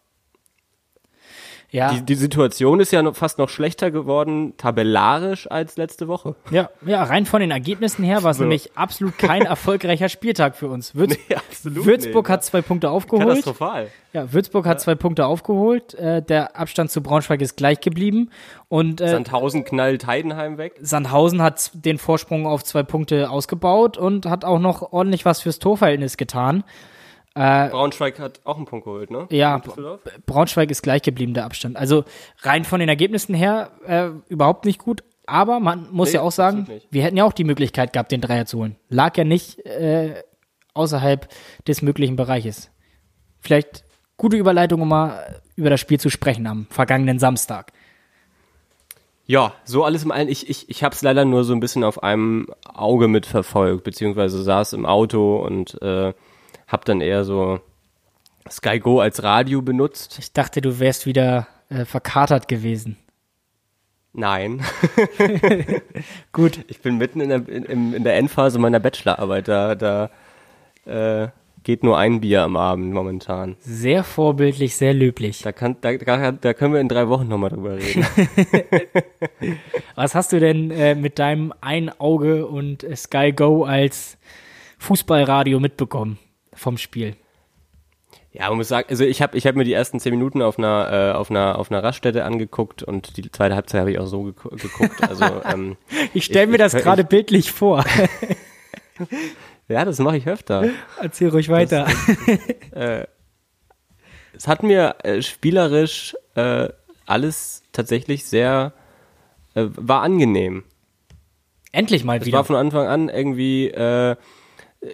ja. Die, die Situation ist ja noch fast noch schlechter geworden, tabellarisch, als letzte Woche. Ja, ja rein von den Ergebnissen her war es ja. nämlich absolut kein erfolgreicher Spieltag für uns. Würz *laughs* nee, Würzburg nee, hat zwei Punkte aufgeholt. Katastrophal. Ja, Würzburg hat zwei Punkte aufgeholt. Äh, der Abstand zu Braunschweig ist gleich geblieben. Und, äh, Sandhausen knallt Heidenheim weg. Sandhausen hat den Vorsprung auf zwei Punkte ausgebaut und hat auch noch ordentlich was fürs Torverhältnis getan. Äh, Braunschweig hat auch einen Punkt geholt, ne? Ja, Braunschweig ist gleich geblieben, der Abstand. Also rein von den Ergebnissen her äh, überhaupt nicht gut. Aber man muss nee, ja auch sagen, wir hätten ja auch die Möglichkeit gehabt, den Dreier zu holen. Lag ja nicht äh, außerhalb des möglichen Bereiches. Vielleicht gute Überleitung, um mal über das Spiel zu sprechen am vergangenen Samstag. Ja, so alles im Allen. Ich, ich, ich habe es leider nur so ein bisschen auf einem Auge mitverfolgt, beziehungsweise saß im Auto und äh, habe dann eher so Sky Go als Radio benutzt. Ich dachte, du wärst wieder äh, verkatert gewesen. Nein. *laughs* Gut. Ich bin mitten in der, in, in der Endphase meiner Bachelorarbeit. Da, da äh, geht nur ein Bier am Abend momentan. Sehr vorbildlich, sehr löblich. Da, kann, da, da können wir in drei Wochen nochmal drüber reden. *laughs* Was hast du denn äh, mit deinem Ein Auge und Sky Go als Fußballradio mitbekommen? Vom Spiel? Ja, man muss sagen, also ich habe ich hab mir die ersten zehn Minuten auf einer, äh, auf einer, auf einer Raststätte angeguckt und die zweite Halbzeit habe ich auch so geguckt. Also, *laughs* ähm, ich stelle mir das gerade bildlich vor. *laughs* ja, das mache ich öfter. Erzähl ruhig weiter. Das, äh, es hat mir äh, spielerisch äh, alles tatsächlich sehr, äh, war angenehm. Endlich mal wieder. Es war von Anfang an irgendwie, äh,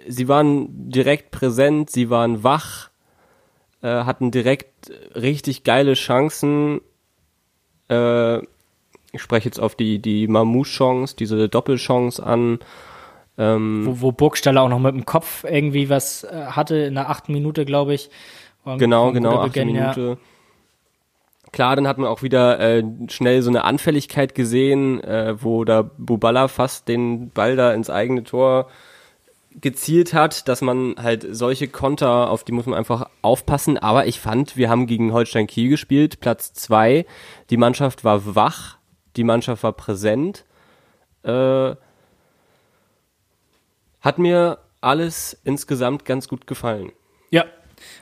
sie waren direkt präsent, sie waren wach, äh, hatten direkt richtig geile Chancen. Äh, ich spreche jetzt auf die, die Mamouche-Chance, diese Doppelchance an. Ähm, wo, wo Burgstaller auch noch mit dem Kopf irgendwie was äh, hatte in der achten Minute, glaube ich. War genau, genau, achte Minute. Ja. Klar, dann hat man auch wieder äh, schnell so eine Anfälligkeit gesehen, äh, wo da Bubala fast den Ball da ins eigene Tor gezielt hat, dass man halt solche Konter, auf die muss man einfach aufpassen. Aber ich fand, wir haben gegen Holstein Kiel gespielt, Platz zwei. Die Mannschaft war wach, die Mannschaft war präsent. Äh, hat mir alles insgesamt ganz gut gefallen. Ja,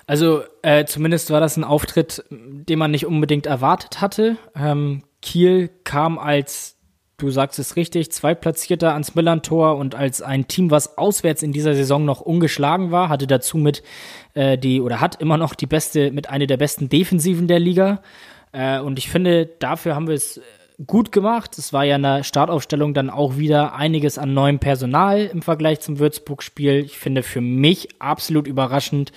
also äh, zumindest war das ein Auftritt, den man nicht unbedingt erwartet hatte. Ähm, Kiel kam als du sagst es richtig, Zweitplatzierter ans Millantor und als ein Team, was auswärts in dieser Saison noch ungeschlagen war, hatte dazu mit äh, die oder hat immer noch die beste, mit einer der besten Defensiven der Liga. Äh, und ich finde, dafür haben wir es gut gemacht. Es war ja in der Startaufstellung dann auch wieder einiges an neuem Personal im Vergleich zum Würzburg-Spiel. Ich finde für mich absolut überraschend,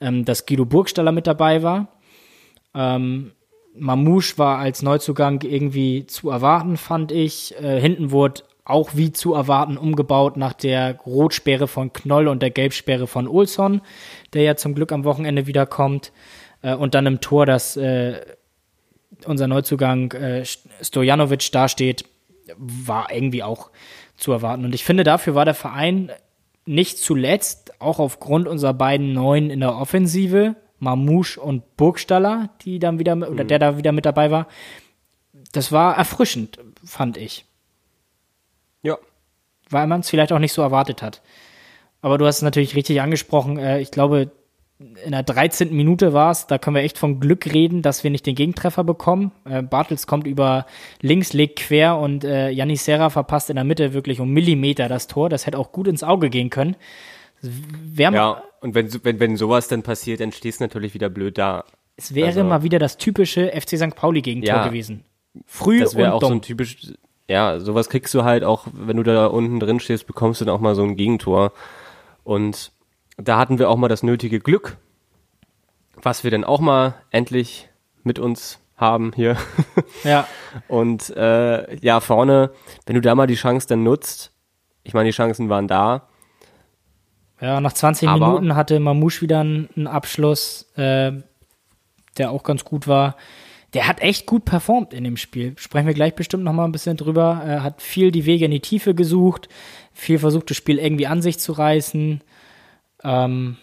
ähm, dass Guido Burgstaller mit dabei war. Ähm, Mamouche war als Neuzugang irgendwie zu erwarten, fand ich. Äh, hinten wurde auch wie zu erwarten umgebaut nach der Rotsperre von Knoll und der Gelbsperre von Olsson, der ja zum Glück am Wochenende wiederkommt. Äh, und dann im Tor, dass äh, unser Neuzugang äh, Stojanovic dasteht, war irgendwie auch zu erwarten. Und ich finde, dafür war der Verein nicht zuletzt, auch aufgrund unserer beiden Neuen in der Offensive, Mamouche und Burgstaller, die dann wieder, oder mhm. der da wieder mit dabei war. Das war erfrischend, fand ich. Ja. Weil man es vielleicht auch nicht so erwartet hat. aber du hast es natürlich richtig angesprochen. Äh, ich glaube, in der 13. Minute war es, da können wir echt von Glück reden, dass wir nicht den Gegentreffer bekommen. Äh, Bartels kommt über links, legt quer und äh, Janis Serra verpasst in der Mitte wirklich um Millimeter das Tor. Das hätte auch gut ins Auge gehen können. Wär ja, und wenn, wenn, wenn sowas dann passiert, dann stehst du natürlich wieder blöd da. Es wäre also, mal wieder das typische FC St. Pauli-Gegentor ja, gewesen. Früh das wäre auch dumm. so ein typisch, ja, sowas kriegst du halt auch, wenn du da unten drin stehst, bekommst du dann auch mal so ein Gegentor. Und da hatten wir auch mal das nötige Glück, was wir dann auch mal endlich mit uns haben hier. *laughs* Ja. Und äh, ja, vorne, wenn du da mal die Chance dann nutzt, ich meine, die Chancen waren da. Ja, nach 20 Minuten hatte Mamouche wieder einen Abschluss, äh, der auch ganz gut war. Der hat echt gut performt in dem Spiel. Sprechen wir gleich bestimmt noch mal ein bisschen drüber. Er hat viel die Wege in die Tiefe gesucht, viel versucht, das Spiel irgendwie an sich zu reißen. Ähm,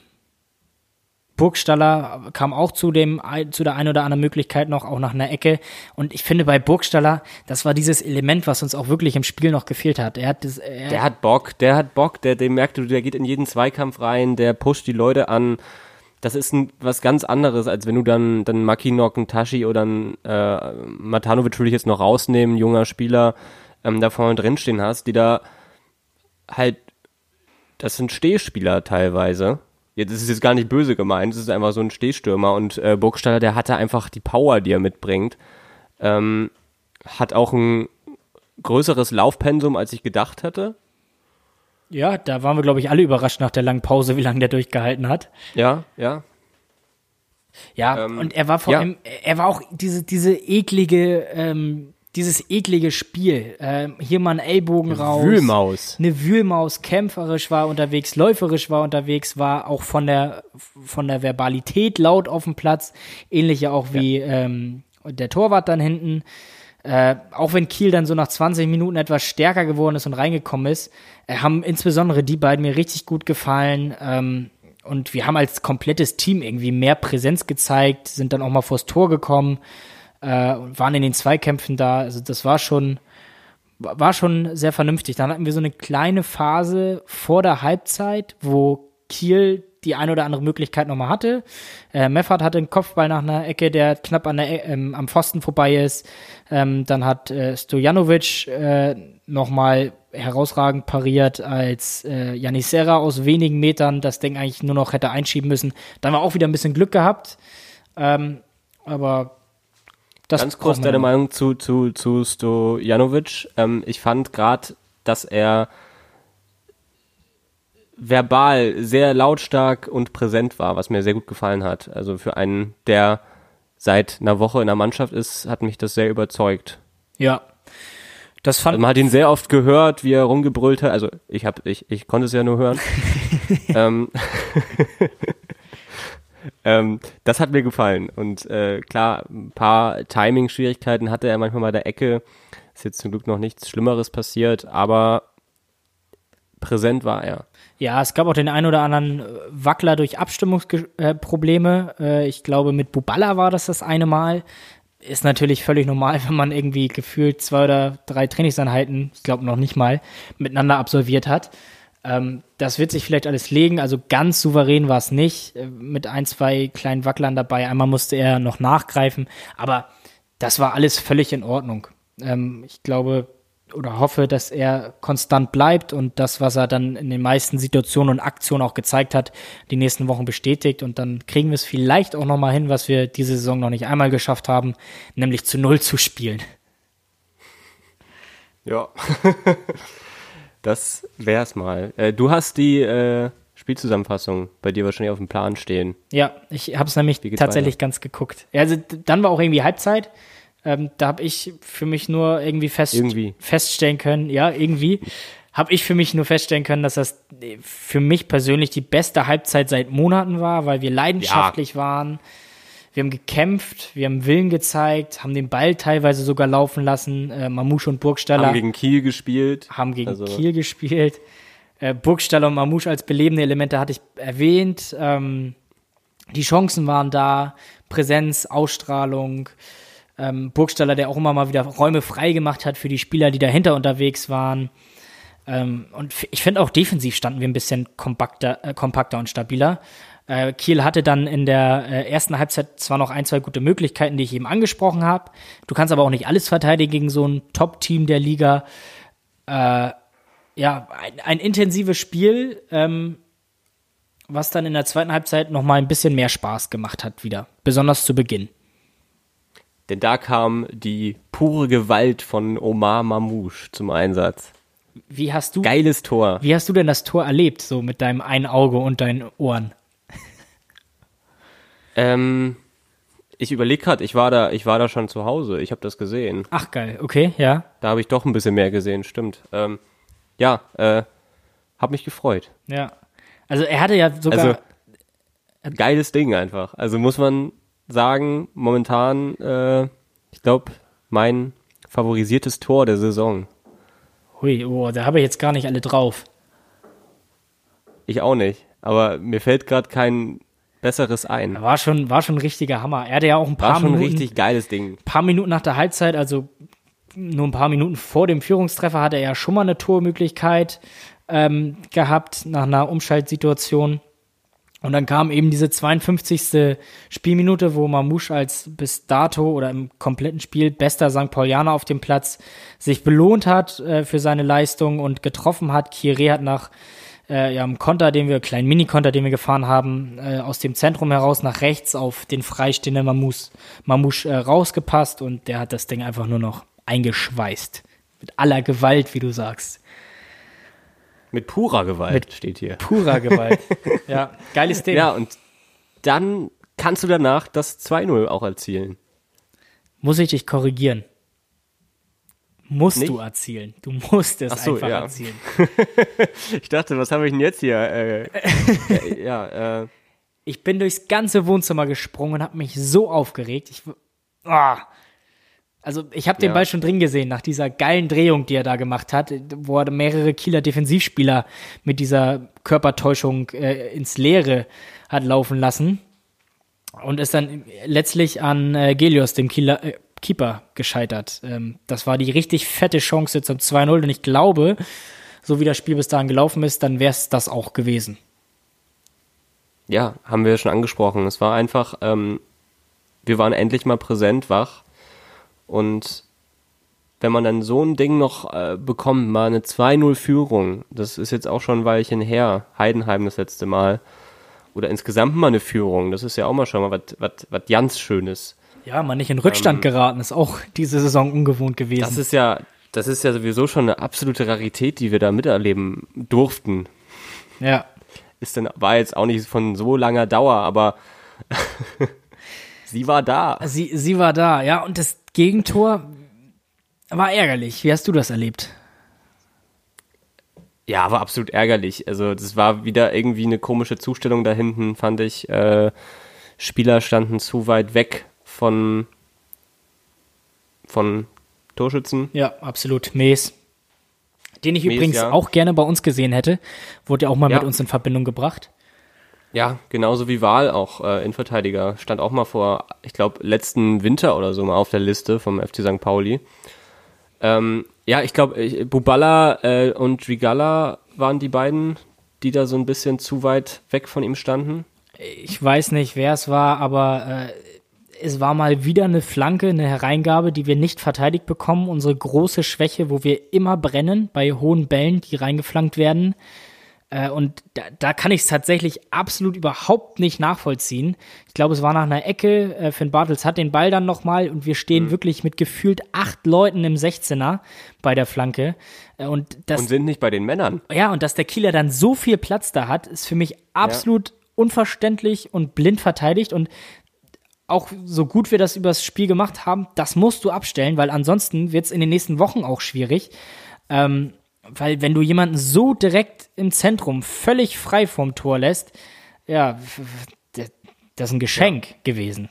Burgstaller kam auch zu dem zu der einen oder anderen Möglichkeit noch auch nach einer Ecke. Und ich finde bei Burgstaller das war dieses Element was uns auch wirklich im Spiel noch gefehlt hat. Er hat das, er der hat Bock der hat Bock der dem merkt du der geht in jeden Zweikampf rein der pusht die Leute an. Das ist ein, was ganz anderes als wenn du dann dann Makinok einen Tashi oder einen äh, Matanovic würde ich jetzt noch rausnehmen junger Spieler ähm, da vorne drinstehen hast die da halt das sind Stehspieler teilweise. Jetzt ist es jetzt gar nicht böse gemeint, es ist einfach so ein Stehstürmer und äh, Burgstaller, der hatte einfach die Power, die er mitbringt. Ähm, hat auch ein größeres Laufpensum, als ich gedacht hatte. Ja, da waren wir, glaube ich, alle überrascht nach der langen Pause, wie lange der durchgehalten hat. Ja, ja. Ja, ähm, und er war vor ja. allem, er war auch diese, diese eklige, ähm, dieses eklige Spiel. Äh, hier mal ein Ellbogen raus. Wühlmaus. Eine Wühlmaus, kämpferisch war unterwegs, läuferisch war unterwegs, war auch von der, von der Verbalität laut auf dem Platz. Ähnlich ja auch wie ja. Ähm, der Torwart dann hinten. Äh, auch wenn Kiel dann so nach 20 Minuten etwas stärker geworden ist und reingekommen ist, äh, haben insbesondere die beiden mir richtig gut gefallen. Ähm, und wir haben als komplettes Team irgendwie mehr Präsenz gezeigt, sind dann auch mal vors Tor gekommen äh, waren in den Zweikämpfen da. Also das war schon, war schon sehr vernünftig. Dann hatten wir so eine kleine Phase vor der Halbzeit, wo Kiel die eine oder andere Möglichkeit nochmal hatte. Äh, Meffert hatte einen Kopfball nach einer Ecke, der knapp an der, ähm, am Pfosten vorbei ist. Ähm, dann hat äh, Stojanovic äh, nochmal herausragend pariert, als äh, Janis Serra aus wenigen Metern das Ding eigentlich nur noch hätte einschieben müssen. Dann war auch wieder ein bisschen Glück gehabt. Ähm, aber das Ganz kurz deine Meinung zu, zu, zu Stojanovic. Ähm, ich fand gerade, dass er verbal sehr lautstark und präsent war, was mir sehr gut gefallen hat. Also für einen, der seit einer Woche in der Mannschaft ist, hat mich das sehr überzeugt. Ja. Das fand also man hat ihn sehr oft gehört, wie er rumgebrüllt hat. Also ich habe, ich, ich konnte es ja nur hören. *laughs* ähm, *laughs* ähm, das hat mir gefallen. Und äh, klar, ein paar Timing-Schwierigkeiten hatte er manchmal bei der Ecke. Ist jetzt zum Glück noch nichts Schlimmeres passiert, aber präsent war er. Ja, es gab auch den einen oder anderen Wackler durch Abstimmungsprobleme. Äh, ich glaube, mit Buballa war das das eine Mal. Ist natürlich völlig normal, *laughs* wenn man irgendwie gefühlt zwei oder drei Trainingseinheiten, ich glaube noch nicht mal, miteinander absolviert hat. Ähm, das wird sich vielleicht alles legen. Also ganz souverän war es nicht. Äh, mit ein, zwei kleinen Wacklern dabei. Einmal musste er noch nachgreifen. Aber das war alles völlig in Ordnung. Ähm, ich glaube oder hoffe, dass er konstant bleibt und das, was er dann in den meisten Situationen und Aktionen auch gezeigt hat, die nächsten Wochen bestätigt. Und dann kriegen wir es vielleicht auch nochmal hin, was wir diese Saison noch nicht einmal geschafft haben, nämlich zu Null zu spielen. Ja. *laughs* Das wär's mal. Äh, du hast die äh, Spielzusammenfassung bei dir wahrscheinlich auf dem Plan stehen. Ja, ich habe es nämlich tatsächlich weiter? ganz geguckt. Also dann war auch irgendwie Halbzeit. Ähm, da habe ich für mich nur irgendwie, fest, irgendwie feststellen können, ja, irgendwie, habe ich für mich nur feststellen können, dass das für mich persönlich die beste Halbzeit seit Monaten war, weil wir leidenschaftlich ja. waren wir haben gekämpft, wir haben Willen gezeigt, haben den Ball teilweise sogar laufen lassen. Äh, Mamouche und Burgstaller haben gegen Kiel gespielt. Haben gegen also. Kiel gespielt. Äh, Burgstaller und Mamouche als belebende Elemente hatte ich erwähnt. Ähm, die Chancen waren da, Präsenz, Ausstrahlung. Ähm, Burgstaller, der auch immer mal wieder Räume frei gemacht hat für die Spieler, die dahinter unterwegs waren. Ähm, und ich finde auch defensiv standen wir ein bisschen kompakter, äh, kompakter und stabiler. Äh, Kiel hatte dann in der äh, ersten Halbzeit zwar noch ein, zwei gute Möglichkeiten, die ich eben angesprochen habe. Du kannst aber auch nicht alles verteidigen gegen so ein Top-Team der Liga. Äh, ja, ein, ein, intensives Spiel, ähm, was dann in der zweiten Halbzeit noch mal ein bisschen mehr Spaß gemacht hat wieder, besonders zu Beginn. Denn da kam die pure Gewalt von Omar Mamouche zum Einsatz. Wie hast du geiles Tor? Wie hast du denn das Tor erlebt, so mit deinem einen Auge und deinen Ohren? Ähm, ich überlege gerade, ich war da, ich war da schon zu Hause, ich habe das gesehen. Ach geil, okay, ja. Da habe ich doch ein bisschen mehr gesehen, stimmt. Ähm, ja, äh, hab mich gefreut. Ja. Also er hatte ja sogar. Also, geiles Ding einfach. Also muss man sagen, momentan, äh, ich glaube, mein favorisiertes Tor der Saison. Hui, oh, da habe ich jetzt gar nicht alle drauf. Ich auch nicht. Aber mir fällt gerade kein Besseres ein. War schon, war schon ein richtiger Hammer. Er hatte ja auch ein paar war schon Minuten. ein richtig geiles Ding. paar Minuten nach der Halbzeit, also nur ein paar Minuten vor dem Führungstreffer, hatte er ja schon mal eine Tormöglichkeit ähm, gehabt nach einer Umschaltsituation. Und dann kam eben diese 52. Spielminute, wo Mamouche als bis dato oder im kompletten Spiel bester St. Paulianer auf dem Platz sich belohnt hat äh, für seine Leistung und getroffen hat. Kire hat nach äh, ja, einem Konter, den wir, kleinen Mini-Konter, den wir gefahren haben, äh, aus dem Zentrum heraus nach rechts auf den freistehenden Mamouche, Mamouche äh, rausgepasst und der hat das Ding einfach nur noch eingeschweißt. Mit aller Gewalt, wie du sagst. Mit purer Gewalt Mit steht hier. Purer Gewalt. *laughs* ja, geiles Ding. Ja, und dann kannst du danach das 2-0 auch erzielen. Muss ich dich korrigieren? Musst Nicht? du erzielen. Du musst es so, einfach ja. erzielen. *laughs* ich dachte, was habe ich denn jetzt hier? Äh, ja, äh. Ich bin durchs ganze Wohnzimmer gesprungen und habe mich so aufgeregt. Ich, oh, also ich habe den ja. Ball schon drin gesehen, nach dieser geilen Drehung, die er da gemacht hat, wo er mehrere Kieler Defensivspieler mit dieser Körpertäuschung äh, ins Leere hat laufen lassen. Und ist dann letztlich an äh, Gelios, dem Kieler, äh, Keeper, gescheitert. Ähm, das war die richtig fette Chance zum 2-0 und ich glaube, so wie das Spiel bis dahin gelaufen ist, dann wäre es das auch gewesen. Ja, haben wir schon angesprochen. Es war einfach, ähm, wir waren endlich mal präsent, wach und wenn man dann so ein Ding noch äh, bekommt, mal eine 2-0-Führung, das ist jetzt auch schon ein Weilchen her, Heidenheim das letzte Mal, oder insgesamt mal eine Führung, das ist ja auch mal schon mal was ganz Schönes. Ja, mal nicht in Rückstand ähm, geraten, ist auch diese Saison ungewohnt gewesen. Das ist ja, das ist ja sowieso schon eine absolute Rarität, die wir da miterleben durften. Ja. Ist dann, war jetzt auch nicht von so langer Dauer, aber *laughs* sie war da. Sie, sie war da, ja, und das Gegentor war ärgerlich. Wie hast du das erlebt? Ja, war absolut ärgerlich. Also das war wieder irgendwie eine komische Zustellung da hinten, fand ich. Äh, Spieler standen zu weit weg von von Torschützen. Ja, absolut. Mees. Den ich Mees, übrigens ja. auch gerne bei uns gesehen hätte. Wurde ja auch mal ja. mit uns in Verbindung gebracht. Ja, genauso wie Wahl auch äh, Innenverteidiger. Stand auch mal vor, ich glaube, letzten Winter oder so mal auf der Liste vom FC St. Pauli. Ähm, ja, ich glaube, Bubala äh, und Drigala waren die beiden, die da so ein bisschen zu weit weg von ihm standen. Ich weiß nicht, wer es war, aber äh, es war mal wieder eine Flanke, eine Hereingabe, die wir nicht verteidigt bekommen. Unsere große Schwäche, wo wir immer brennen bei hohen Bällen, die reingeflankt werden. Äh, und da, da kann ich es tatsächlich absolut überhaupt nicht nachvollziehen. Ich glaube, es war nach einer Ecke. Äh, Finn Bartels hat den Ball dann nochmal und wir stehen mhm. wirklich mit gefühlt acht Leuten im 16er bei der Flanke. Äh, und, das, und sind nicht bei den Männern. Ja, und dass der Kieler dann so viel Platz da hat, ist für mich absolut ja. unverständlich und blind verteidigt. Und auch so gut wir das übers Spiel gemacht haben, das musst du abstellen, weil ansonsten wird es in den nächsten Wochen auch schwierig. Ähm, weil wenn du jemanden so direkt im Zentrum völlig frei vom Tor lässt, ja, das ist ein Geschenk ja. gewesen.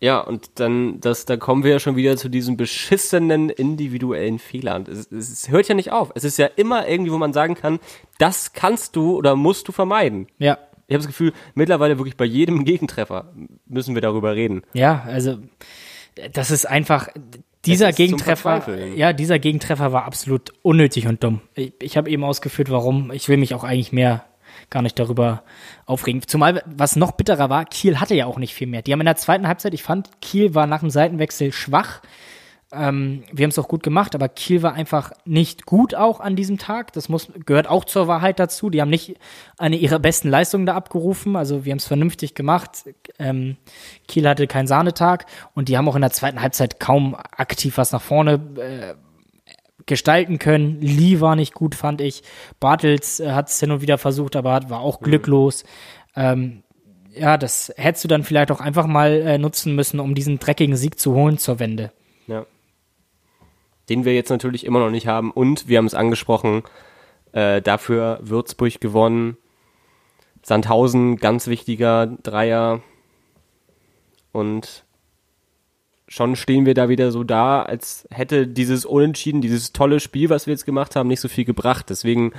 Ja, und dann, das, da kommen wir ja schon wieder zu diesen beschissenen individuellen Fehlern. Es, es, hört ja nicht auf. Es ist ja immer irgendwie, wo man sagen kann, das kannst du oder musst du vermeiden. Ja. Ich habe das Gefühl, mittlerweile wirklich bei jedem *laughs* Gegentreffer müssen wir darüber reden. Ja, also das ist einfach, dieser Es ist Gegentreffer, ja, dieser Gegentreffer war absolut unnötig und dumm. Ich, ich habe eben ausgeführt, warum. Ich will mich auch eigentlich mehr gar nicht darüber aufregen. Zumal, was noch bitterer war, Kiel hatte ja auch nicht viel mehr. Die haben in der zweiten Halbzeit, ich fand, Kiel war nach dem Seitenwechsel schwach. Ähm, wir haben es auch gut gemacht, aber Kiel war einfach nicht gut auch an diesem Tag. Das muss, gehört auch zur Wahrheit dazu. Die haben nicht eine ihrer besten Leistungen da abgerufen. Also wir haben es vernünftig gemacht. Ähm, Kiel hatte keinen Sahnetag und die haben auch in der zweiten Halbzeit kaum aktiv was nach vorne äh, gestalten können. Lee war nicht gut, fand ich. Bartels äh, hat es hin und wieder versucht, aber hat- war auch glücklos. Ähm, ja, das hättest du dann vielleicht auch einfach mal äh, nutzen müssen, um diesen dreckigen Sieg zu holen zur Wende. Den wir jetzt natürlich immer noch nicht haben. Und wir haben es angesprochen, äh, dafür Würzburg gewonnen. Sandhausen, ganz wichtiger Dreier. Und schon stehen wir da wieder so da, als hätte dieses Unentschieden, dieses tolle Spiel, was wir jetzt gemacht haben, nicht so viel gebracht. Deswegen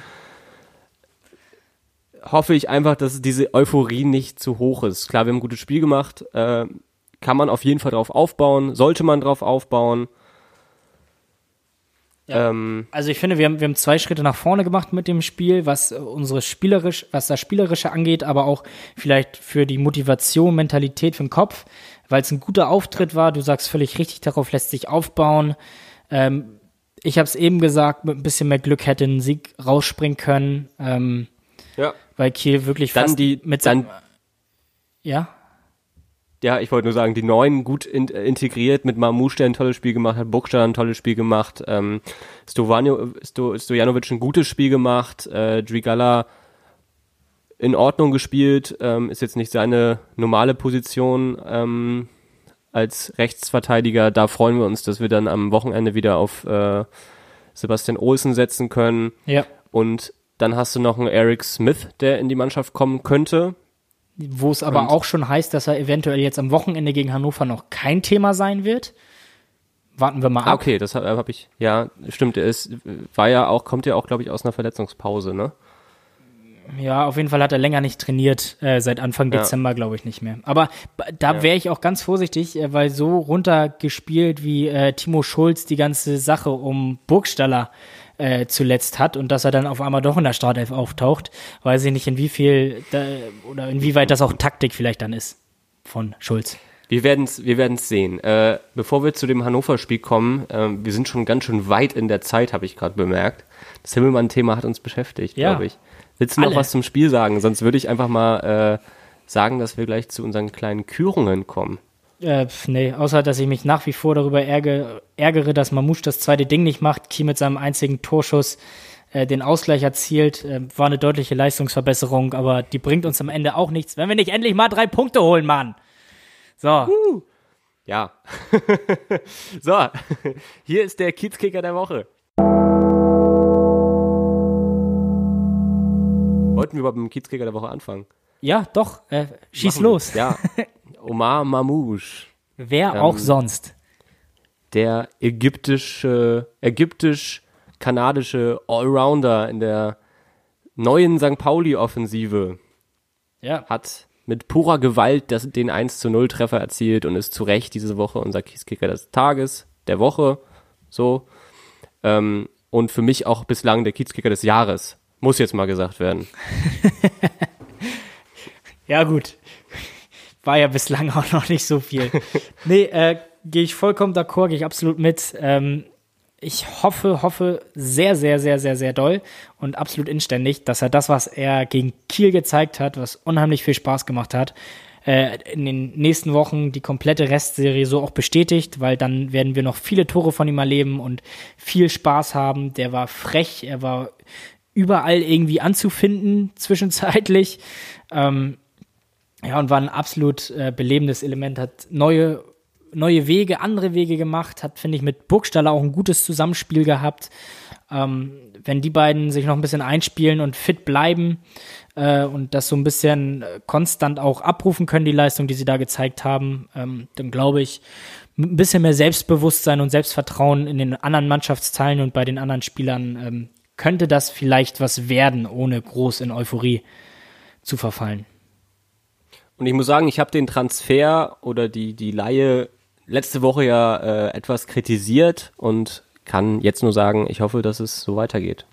hoffe ich einfach, dass diese Euphorie nicht zu hoch ist. Klar, wir haben ein gutes Spiel gemacht, äh, kann man auf jeden Fall drauf aufbauen, sollte man drauf aufbauen. Ja. Ähm, Also ich finde, wir haben, wir haben zwei Schritte nach vorne gemacht mit dem Spiel, was äh, unsere spielerisch, was das Spielerische angeht, aber auch vielleicht für die Motivation, Mentalität für den Kopf, weil es ein guter Auftritt war. Du sagst völlig richtig, darauf lässt sich aufbauen. Ähm, ich habe es eben gesagt, mit ein bisschen mehr Glück hätte ein Sieg rausspringen können, ähm, ja. weil Kiel wirklich Dann fast die, mit dann, seinem, ja, ja, ich wollte nur sagen, die Neuen gut in, äh, integriert, mit Mamouche, der ein tolles Spiel gemacht hat, Buksta ein tolles Spiel gemacht, ähm, Stovanio, Sto, Stojanovic ein gutes Spiel gemacht, äh, Drigala in Ordnung gespielt, ähm, ist jetzt nicht seine normale Position ähm, als Rechtsverteidiger. Da freuen wir uns, dass wir dann am Wochenende wieder auf äh, Sebastian Olsen setzen können. ja, Und dann hast du noch einen Eric Smith, der in die Mannschaft kommen könnte. Wo es aber Und- auch schon heißt, dass er eventuell jetzt am Wochenende gegen Hannover noch kein Thema sein wird. Warten wir mal ab. Ah, okay, das habe hab ich, ja, stimmt, er ist, war ja auch, kommt ja auch, glaube ich, aus einer Verletzungspause, ne? Ja, auf jeden Fall hat er länger nicht trainiert, äh, seit Anfang Ja. Dezember, glaube ich, nicht mehr. Aber da wäre ich auch ganz vorsichtig, äh, weil so runtergespielt wie äh, Timo Schulz die ganze Sache um Burgstaller äh, zuletzt hat und dass er dann auf einmal doch in der Startelf auftaucht, weiß ich nicht, in wie viel da, oder inwieweit das auch Taktik vielleicht dann ist von Schulz. Wir werden's, wir werden's sehen. Äh, bevor wir zu dem Hannover-Spiel kommen, ähm, wir sind schon ganz schön weit in der Zeit, habe ich gerade bemerkt. Das Himmelmann-Thema hat uns beschäftigt, Ja. glaube ich. Willst du noch Alle. was zum Spiel sagen? Sonst würde ich einfach mal äh, sagen, dass wir gleich zu unseren kleinen Kürungen kommen. Äh, nee, außer dass ich mich nach wie vor darüber ärgere, ärgere dass Mamouche das zweite Ding nicht macht. Kiel mit seinem einzigen Torschuss äh, den Ausgleich erzielt. Äh, war eine deutliche Leistungsverbesserung, aber die bringt uns am Ende auch nichts, wenn wir nicht endlich mal drei Punkte holen, Mann. So, Ja. *laughs* so, *laughs* hier ist der Kiezkicker der Woche. Wollten wir überhaupt mit dem Kiezkicker der Woche anfangen? ja, doch, äh, schieß Machen wir. los. Ja. *laughs* Omar Mamouche, Wer Ähm, auch sonst. der ägyptische, ägyptisch-kanadische Allrounder in der neuen St. Pauli-Offensive, Ja. hat mit purer Gewalt das, den 1 zu 0 Treffer erzielt und ist zu Recht diese Woche unser Kiezkicker des Tages, der Woche, so. Ähm, und für mich auch bislang der Kiezkicker des Jahres. Muss jetzt mal gesagt werden. *laughs* Ja, gut. War ja bislang *laughs* auch noch nicht so viel. nee, äh, gehe ich vollkommen d'accord, gehe ich absolut mit. Ähm, ich hoffe, hoffe sehr, sehr, sehr, sehr, sehr doll und absolut inständig, dass er das, was er gegen Kiel gezeigt hat, was unheimlich viel Spaß gemacht hat, äh, in den nächsten Wochen die komplette Restserie so auch bestätigt, weil dann werden wir noch viele Tore von ihm erleben und viel Spaß haben. Der war frech, er war überall irgendwie anzufinden zwischenzeitlich. Ähm, ja, und war ein absolut äh, belebendes Element, hat neue, neue Wege, andere Wege gemacht, hat, finde ich, mit Burgstaller auch ein gutes Zusammenspiel gehabt. Ähm, wenn die beiden sich noch ein bisschen einspielen und fit bleiben äh, und das so ein bisschen äh, konstant auch abrufen können, die Leistung, die sie da gezeigt haben, ähm, dann glaube ich, mit ein bisschen mehr Selbstbewusstsein und Selbstvertrauen in den anderen Mannschaftsteilen und bei den anderen Spielern ähm, könnte das vielleicht was werden, ohne groß in Euphorie zu verfallen. Und ich muss sagen, ich habe den Transfer oder die, die Laie letzte Woche ja äh, etwas kritisiert und kann jetzt nur sagen, ich hoffe, dass es so weitergeht.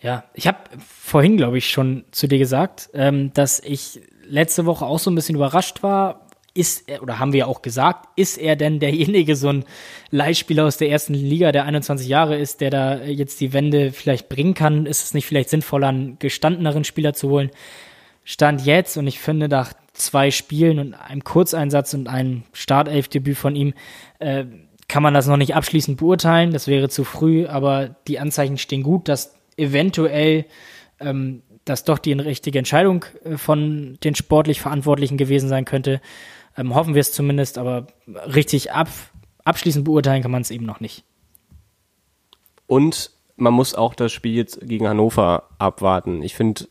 Ja, ich habe vorhin, glaube ich, schon zu dir gesagt, ähm, dass ich letzte Woche auch so ein bisschen überrascht war. Ist er, oder haben wir ja auch gesagt, ist er denn derjenige, so ein Leihspieler aus der ersten Liga, der 21 Jahre ist, der da jetzt die Wende vielleicht bringen kann? Ist es nicht vielleicht sinnvoller, einen gestandeneren Spieler zu holen? Stand jetzt und ich finde, nach zwei Spielen und einem Kurzeinsatz und einem Startelfdebüt von ihm, äh, kann man das noch nicht abschließend beurteilen. Das wäre zu früh, aber die Anzeichen stehen gut, dass eventuell ähm, das doch die richtige Entscheidung äh, von den sportlich Verantwortlichen gewesen sein könnte. Ähm, hoffen wir es zumindest, aber richtig ab, abschließend beurteilen kann man es eben noch nicht. Und man muss auch das Spiel jetzt gegen Hannover abwarten. Ich finde,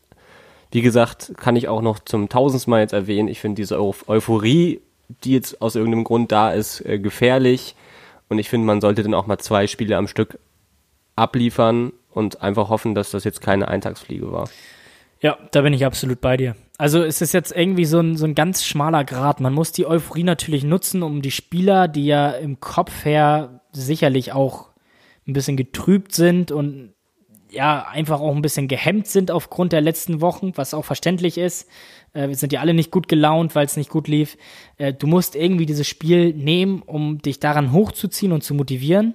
wie gesagt, kann ich auch noch zum tausendsten Mal jetzt erwähnen, ich finde diese Euphorie, die jetzt aus irgendeinem Grund da ist, äh, gefährlich. Und ich finde, man sollte dann auch mal zwei Spiele am Stück abliefern und einfach hoffen, dass das jetzt keine Eintagsfliege war. Ja, da bin ich absolut bei dir. Also es ist jetzt irgendwie so ein, so ein ganz schmaler Grad. Man muss die Euphorie natürlich nutzen, um die Spieler, die ja im Kopf her sicherlich auch ein bisschen getrübt sind und ja, einfach auch ein bisschen gehemmt sind aufgrund der letzten Wochen, was auch verständlich ist. Äh, wir sind ja alle nicht gut gelaunt, weil es nicht gut lief. Äh, du musst irgendwie dieses Spiel nehmen, um dich daran hochzuziehen und zu motivieren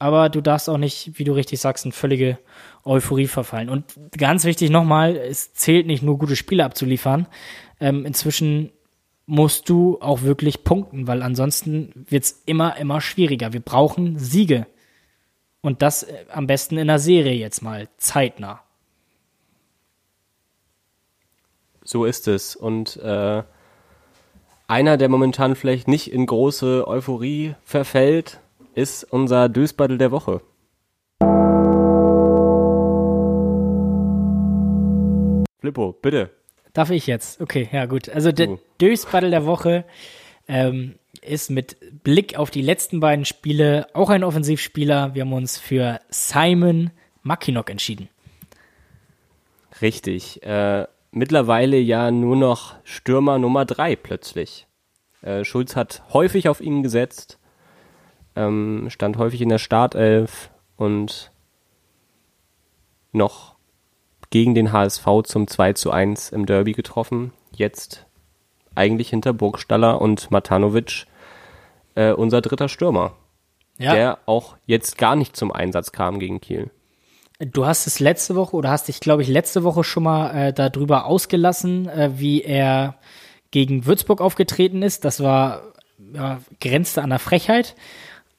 aber du darfst auch nicht, wie du richtig sagst, in völlige Euphorie verfallen. Und ganz wichtig nochmal, es zählt nicht nur gute Spiele abzuliefern. Ähm, inzwischen musst du auch wirklich punkten, weil ansonsten wird's immer, immer schwieriger. Wir brauchen Siege. Und das äh, am besten in der Serie jetzt mal, zeitnah. So ist es. Und äh, einer, der momentan vielleicht nicht in große Euphorie verfällt, ist unser Dösbattel der Woche. Flippo, bitte. Darf ich jetzt? Okay, ja gut. Also der Dösbattel der Woche ähm, ist mit Blick auf die letzten beiden Spiele auch ein Offensivspieler. Wir haben uns für Simon Mackinock entschieden. Richtig. Äh, mittlerweile ja nur noch Stürmer Nummer drei plötzlich. Äh, Schulz hat häufig auf ihn gesetzt ähm, stand häufig in der Startelf und noch gegen den HSV zum 2 zu 1 im Derby getroffen. Jetzt eigentlich hinter Burgstaller und Matanovic äh, unser dritter Stürmer, ja. der auch jetzt gar nicht zum Einsatz kam gegen Kiel. Du hast es letzte Woche oder hast dich, glaube ich, letzte Woche schon mal äh, darüber ausgelassen, äh, wie er gegen Würzburg aufgetreten ist. Das war ja, grenzte an der Frechheit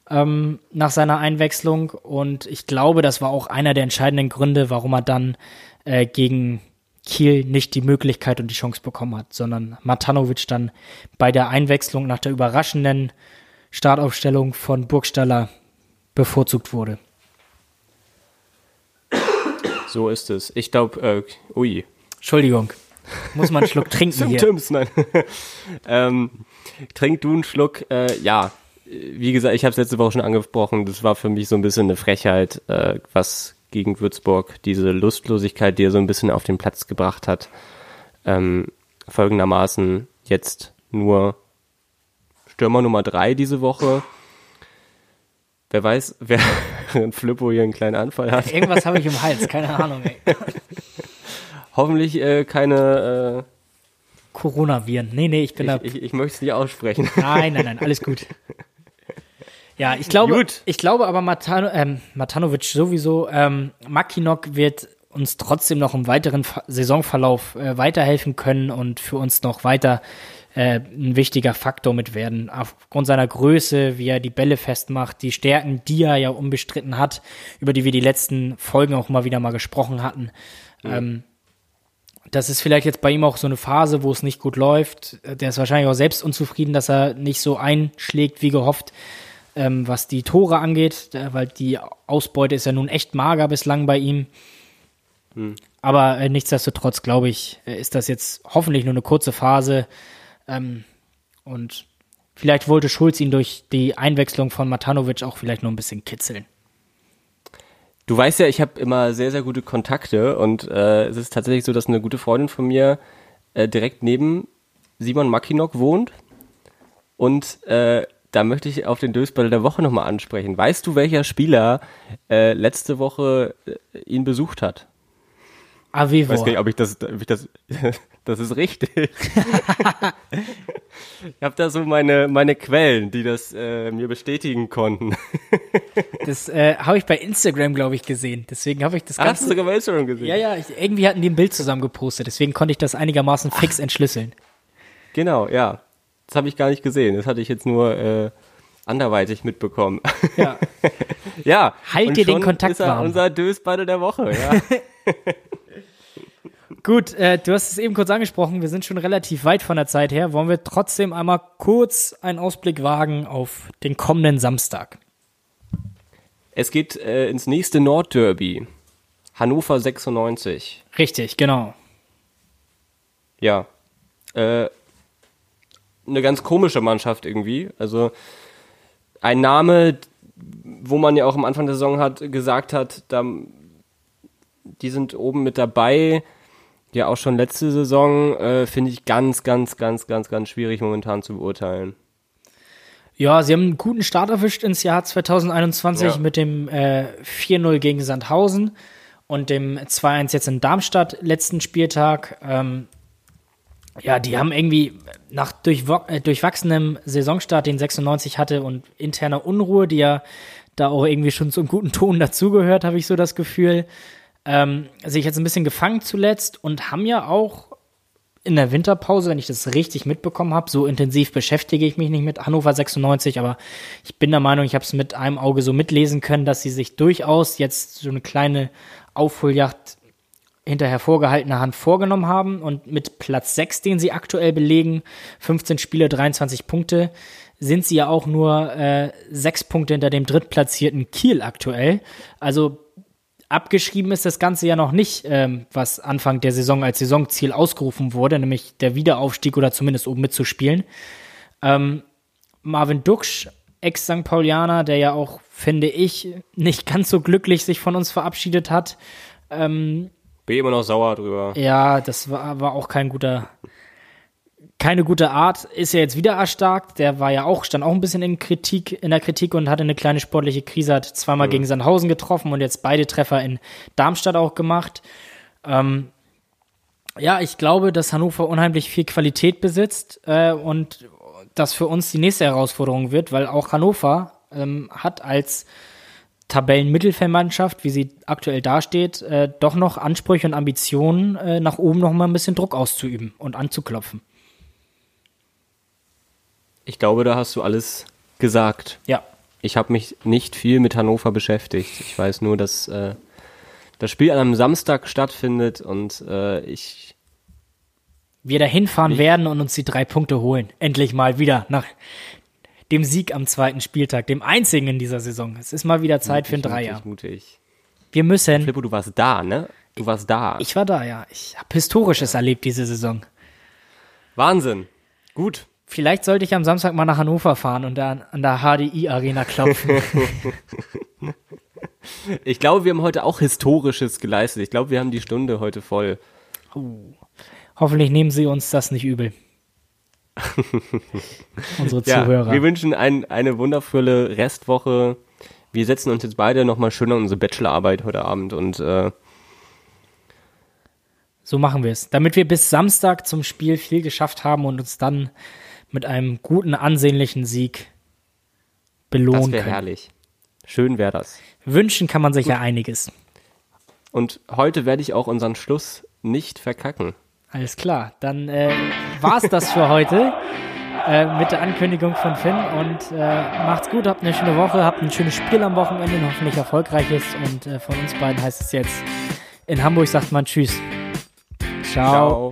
ähm, nach seiner Einwechslung. Und ich glaube, das war auch einer der entscheidenden Gründe, warum er dann äh, gegen Kiel nicht die Möglichkeit und die Chance bekommen hat, sondern Matanovic dann bei der Einwechslung nach der überraschenden Startaufstellung von Burgstaller bevorzugt wurde. So ist es. Ich glaube, äh, ui. Entschuldigung. Muss man einen Schluck *laughs* trinken hier. Symptoms, nein. *laughs* ähm, trink du einen Schluck. Äh, ja, wie gesagt, ich habe es letzte Woche schon angesprochen, das war für mich so ein bisschen eine Frechheit, äh, was gegen Würzburg, diese Lustlosigkeit, die er so ein bisschen auf den Platz gebracht hat. Ähm, folgendermaßen jetzt nur Stürmer Nummer drei diese Woche. Wer weiß, *laughs* wer ein Flippo hier einen kleinen Anfall hat. Irgendwas habe ich im Hals, keine Ahnung. Ey. *laughs* Hoffentlich äh, keine äh, Coronaviren. Nee, nee, ich bin ich, da. Ich, ich möchte es nicht aussprechen. Nein, nein, nein, alles gut. *laughs* Ja, ich glaube, Gut. ich glaube aber Matano, ähm, Matanovic sowieso, ähm, Makinok wird uns trotzdem noch im weiteren Saisonverlauf äh, weiterhelfen können und für uns noch weiter äh, ein wichtiger Faktor mit werden. Aufgrund seiner Größe, wie er die Bälle festmacht, die Stärken, die er ja unbestritten hat, über die wir die letzten Folgen auch mal wieder mal gesprochen hatten. Mhm. Ähm, das ist vielleicht jetzt bei ihm auch so eine Phase, wo es nicht gut läuft. Der ist wahrscheinlich auch selbst unzufrieden, dass er nicht so einschlägt wie gehofft ähm, was die Tore angeht, weil die Ausbeute ist ja nun echt mager bislang bei ihm. Hm. Aber äh, nichtsdestotrotz, glaube ich, äh, ist das jetzt hoffentlich nur eine kurze Phase. Ähm, und vielleicht wollte Schulz ihn durch die Einwechslung von Matanovic auch vielleicht nur ein bisschen kitzeln. Du weißt ja, ich habe immer sehr, sehr gute Kontakte und äh, es ist tatsächlich so, dass eine gute Freundin von mir äh, direkt neben Simon Makinok wohnt und äh, da möchte ich auf den Dösball der Woche nochmal ansprechen. Weißt du, welcher Spieler äh, letzte Woche äh, ihn besucht hat? Avevor. Ich weiß gar nicht, ob ich das, ob ich das, *laughs* das ist richtig. *laughs* ich habe da so meine, meine Quellen, die das äh, mir bestätigen konnten. *laughs* Das äh, habe ich bei Instagram, glaube ich, gesehen. Deswegen habe ich das Hast Ganze. du sogar bei Instagram gesehen? ja, ja, ich, irgendwie hatten die ein Bild zusammen gepostet, deswegen konnte ich das einigermaßen fix entschlüsseln. Genau, ja. Das habe ich gar nicht gesehen. Das hatte ich jetzt nur äh, anderweitig mitbekommen. Ja. *laughs* ja. Halt dir den Kontakt ist er warm. unser Dösbaddel der Woche, ja. *laughs* Gut, äh, du hast es eben kurz angesprochen, wir sind schon relativ weit von der Zeit her. Wollen wir trotzdem einmal kurz einen Ausblick wagen auf den kommenden Samstag? es geht äh, ins nächste Nordderby. Hannover 96. Richtig, genau. Ja. Äh, eine ganz komische Mannschaft irgendwie. Also ein Name, wo man ja auch am Anfang der Saison hat gesagt hat, da, die sind oben mit dabei. Ja, auch schon letzte Saison äh, finde ich ganz, ganz, ganz, ganz, ganz schwierig momentan zu beurteilen. Ja, sie haben einen guten Start erwischt ins Jahr 2021 Ja. mit dem äh, 4-0 gegen Sandhausen und dem 2-1 jetzt in Darmstadt letzten Spieltag. Ähm, ja, die haben irgendwie nach äh, durchwachsenem Saisonstart, den 96 hatte und interner Unruhe, die ja da auch irgendwie schon zum guten Ton dazugehört, habe ich so das Gefühl, ähm, sich jetzt ein bisschen gefangen zuletzt und haben ja auch in der Winterpause, wenn ich das richtig mitbekommen habe, so intensiv beschäftige ich mich nicht mit Hannover 96, aber ich bin der Meinung, ich habe es mit einem Auge so mitlesen können, dass sie sich durchaus jetzt so eine kleine Aufholjagd hinter hervorgehaltener Hand vorgenommen haben und mit Platz 6, den sie aktuell belegen, 15 Spiele, 23 Punkte, sind sie ja auch nur äh, sechs Punkte hinter dem drittplatzierten Kiel aktuell. Also abgeschrieben ist das Ganze ja noch nicht, ähm, was Anfang der Saison als Saisonziel ausgerufen wurde, nämlich der Wiederaufstieg oder zumindest oben mitzuspielen. Ähm, Marvin Duksch, Ex-St. Paulianer, der ja auch, finde ich, nicht ganz so glücklich sich von uns verabschiedet hat. Bin immer noch sauer drüber. Ja, das war, war auch kein guter, keine gute Art. Ist ja jetzt wieder erstarkt. Der war ja auch, stand auch ein bisschen in Kritik, in der Kritik und hatte eine kleine sportliche Krise, hat zweimal gegen Sandhausen getroffen und jetzt beide Treffer in Darmstadt auch gemacht. Ähm, ja, ich glaube, dass Hannover unheimlich viel Qualität besitzt äh, und das für uns die nächste Herausforderung wird, weil auch Hannover ähm, hat als Tabellenmittelfeldmannschaft, wie sie aktuell dasteht, äh, doch noch Ansprüche und Ambitionen, äh, nach oben noch mal ein bisschen Druck auszuüben und anzuklopfen. Ich glaube, da hast du alles gesagt. Ja. Ich habe mich nicht viel mit Hannover beschäftigt. Ich weiß nur, dass äh, das Spiel an einem Samstag stattfindet und äh, ich Wir da hinfahren werden und uns die drei Punkte holen. Endlich mal wieder nach dem Sieg am zweiten Spieltag, dem einzigen in dieser Saison. Es ist mal wieder Zeit für ein mutig, Dreier. mutig, mutig. Wir müssen. Flippo, du warst da, ne? Du warst da. Ich war da, ja. Ich habe Historisches erlebt diese Saison. Wahnsinn. Gut. Vielleicht sollte ich am Samstag mal nach Hannover fahren und da an der HDI-Arena klopfen. *laughs* Ich glaube, wir haben heute auch Historisches geleistet. Ich glaube, wir haben die Stunde heute voll. Hoffentlich nehmen Sie uns das nicht übel. *laughs* Unsere Ja, Zuhörer. wir wünschen ein, eine wundervolle Restwoche. Wir setzen uns jetzt beide nochmal schön an unsere Bachelorarbeit heute Abend und äh, So machen wir es. Damit wir bis Samstag zum Spiel viel geschafft haben und uns dann mit einem guten, ansehnlichen Sieg das belohnen wäre können. herrlich. Schön wäre das. Wünschen kann man sich ja einiges. Und heute werde ich auch unseren Schluss nicht verkacken. Alles klar. Dann äh, war's das für heute äh, mit der Ankündigung von Finn und äh, macht's gut, habt eine schöne Woche, habt ein schönes Spiel am Wochenende, ein hoffentlich erfolgreiches und äh, von uns beiden heißt es jetzt in Hamburg sagt man Tschüss. Ciao. Ciao.